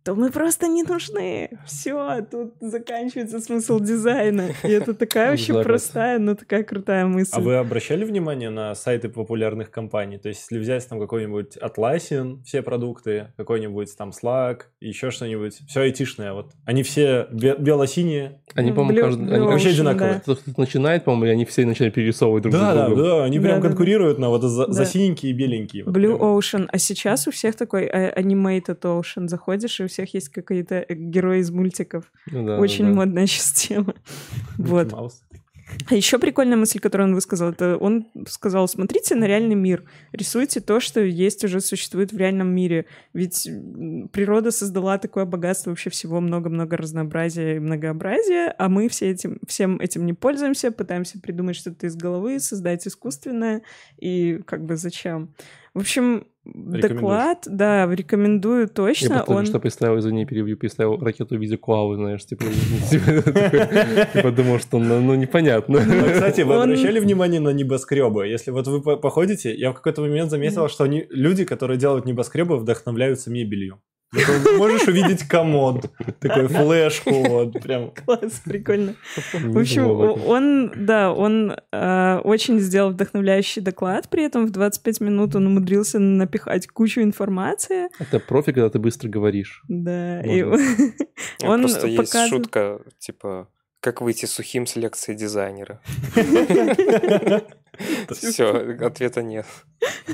B: то мы просто не нужны. Все, тут заканчивается смысл дизайна. И это такая вообще простая, но такая крутая мысль.
C: А вы обращали внимание на сайты популярных компаний? То есть, если взять там какой-нибудь Atlassian, все продукты, какой-нибудь там Slack, еще что-нибудь, все айтишное, вот. Они все бе- бело-синие.
A: Они,
B: Ну,
A: по-моему, они
C: вообще одинаковые.
B: да.
A: Кто-то начинает, по-моему, они все начинают перерисовывать друг
C: Да,
A: за
C: да,
A: другом.
C: да, они прям конкурируют на вот за,
B: Да.
C: синенькие и беленькие.
B: Blue. Ocean. А сейчас у всех такой э, animated Ocean. Заходишь, и всех есть какие-то э, герои из мультиков.
A: Ну да,
B: Очень
A: да.
B: модная сейчас тема. Вот. А еще прикольная мысль, которую он высказал, это он сказал, смотрите на реальный мир, рисуйте то, что есть, уже существует в реальном мире. Ведь природа создала такое богатство вообще всего, много-много разнообразия и многообразия, а мы все этим, всем этим не пользуемся, пытаемся придумать что-то из головы, создать искусственное, и как бы зачем? В общем, доклад, да, рекомендую
A: Я
B: точно.
A: просто только
B: он...
A: что представил, извини, перебью, представил ракету в виде коалы, знаешь, типа, типа, типа, думал, что ну ну, непонятно.
C: А, кстати, вы обращали внимание на небоскребы? Если вот вы по- походите, я в какой-то момент заметил, что люди, которые делают небоскребы, вдохновляются мебелью. Можешь увидеть комод, такой флешку, вот прям.
B: Класс, прикольно. В общем, он, да, он э, очень сделал вдохновляющий доклад, при этом в 25 минут он умудрился напихать кучу информации,
A: Это профи, когда ты быстро говоришь.
B: да, он
D: Просто есть шутка, типа, как выйти сухим с лекции дизайнера. Все, ответа нет.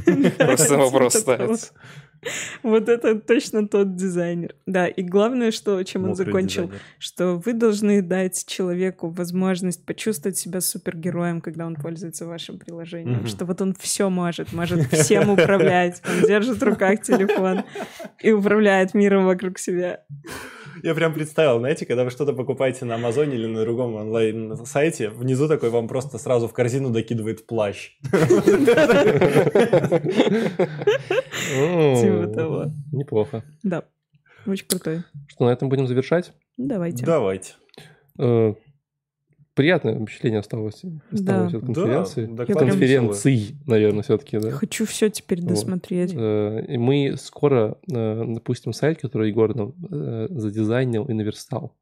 D: Просто вопрос ставится.
B: Вот это точно тот дизайнер. Да, и главное, что, чем он закончил,
C: дизайнер.
B: что вы должны дать человеку возможность почувствовать себя супергероем, когда он пользуется вашим приложением. Что вот он все может, может всем управлять. Он держит в руках телефон и управляет миром вокруг себя.
C: Я прям представил, знаете, когда вы что-то покупаете на Амазоне или на другом онлайн-сайте, внизу такой вам просто сразу в корзину докидывает плащ.
B: Типа того.
A: Неплохо.
B: Да, очень крутой.
A: Что, на этом будем завершать?
B: Давайте.
C: Давайте.
A: Э, Приятное впечатление осталось,
B: Да.
A: осталось от конференции.
C: Да,
B: Я прям-
A: Конференций, наверное, все-таки, да?
B: Хочу все теперь
A: Вот.
B: досмотреть.
A: Э, И мы скоро э, запустим сайт, который Егор нам э, задизайнил и наверстал.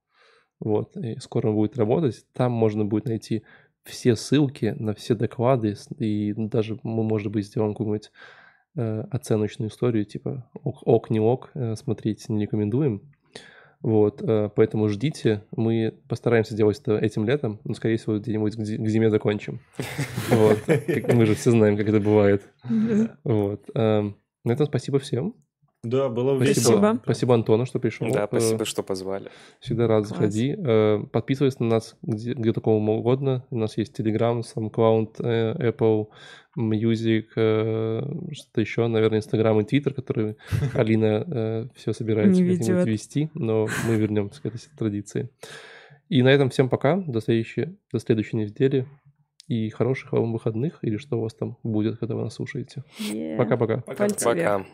A: Вот. И скоро он будет работать. Там можно будет найти все ссылки на все доклады. И даже мы, может быть, сделаем какую-нибудь э, оценочную историю, типа ок, ок, не ок, э, смотреть не рекомендуем. Вот, э, поэтому ждите. Мы постараемся сделать это этим летом, но, скорее всего, где-нибудь к зи- к зиме закончим. Вот. Мы же все знаем, как это бывает. Вот. эм, На этом спасибо всем.
C: Да, было весело.
B: Спасибо.
A: Спасибо Антону, что пришел.
D: Да,
A: Э,
D: спасибо, что позвали.
A: Всегда рад,
B: Класс.
A: заходи. Э, Подписывайся на нас где, где только угодно. У нас есть Telegram, SoundCloud, э, Apple Music, что-то еще, наверное, Instagram и Twitter, который Алина все собирается как-нибудь вести, но мы вернемся к этой традиции. И на этом всем пока. До следующей, до следующей недели. И хороших вам выходных, или что у вас там будет, когда вы нас слушаете.
B: Yeah.
A: Пока-пока.
B: Пальцы
D: Пока.
B: вверх.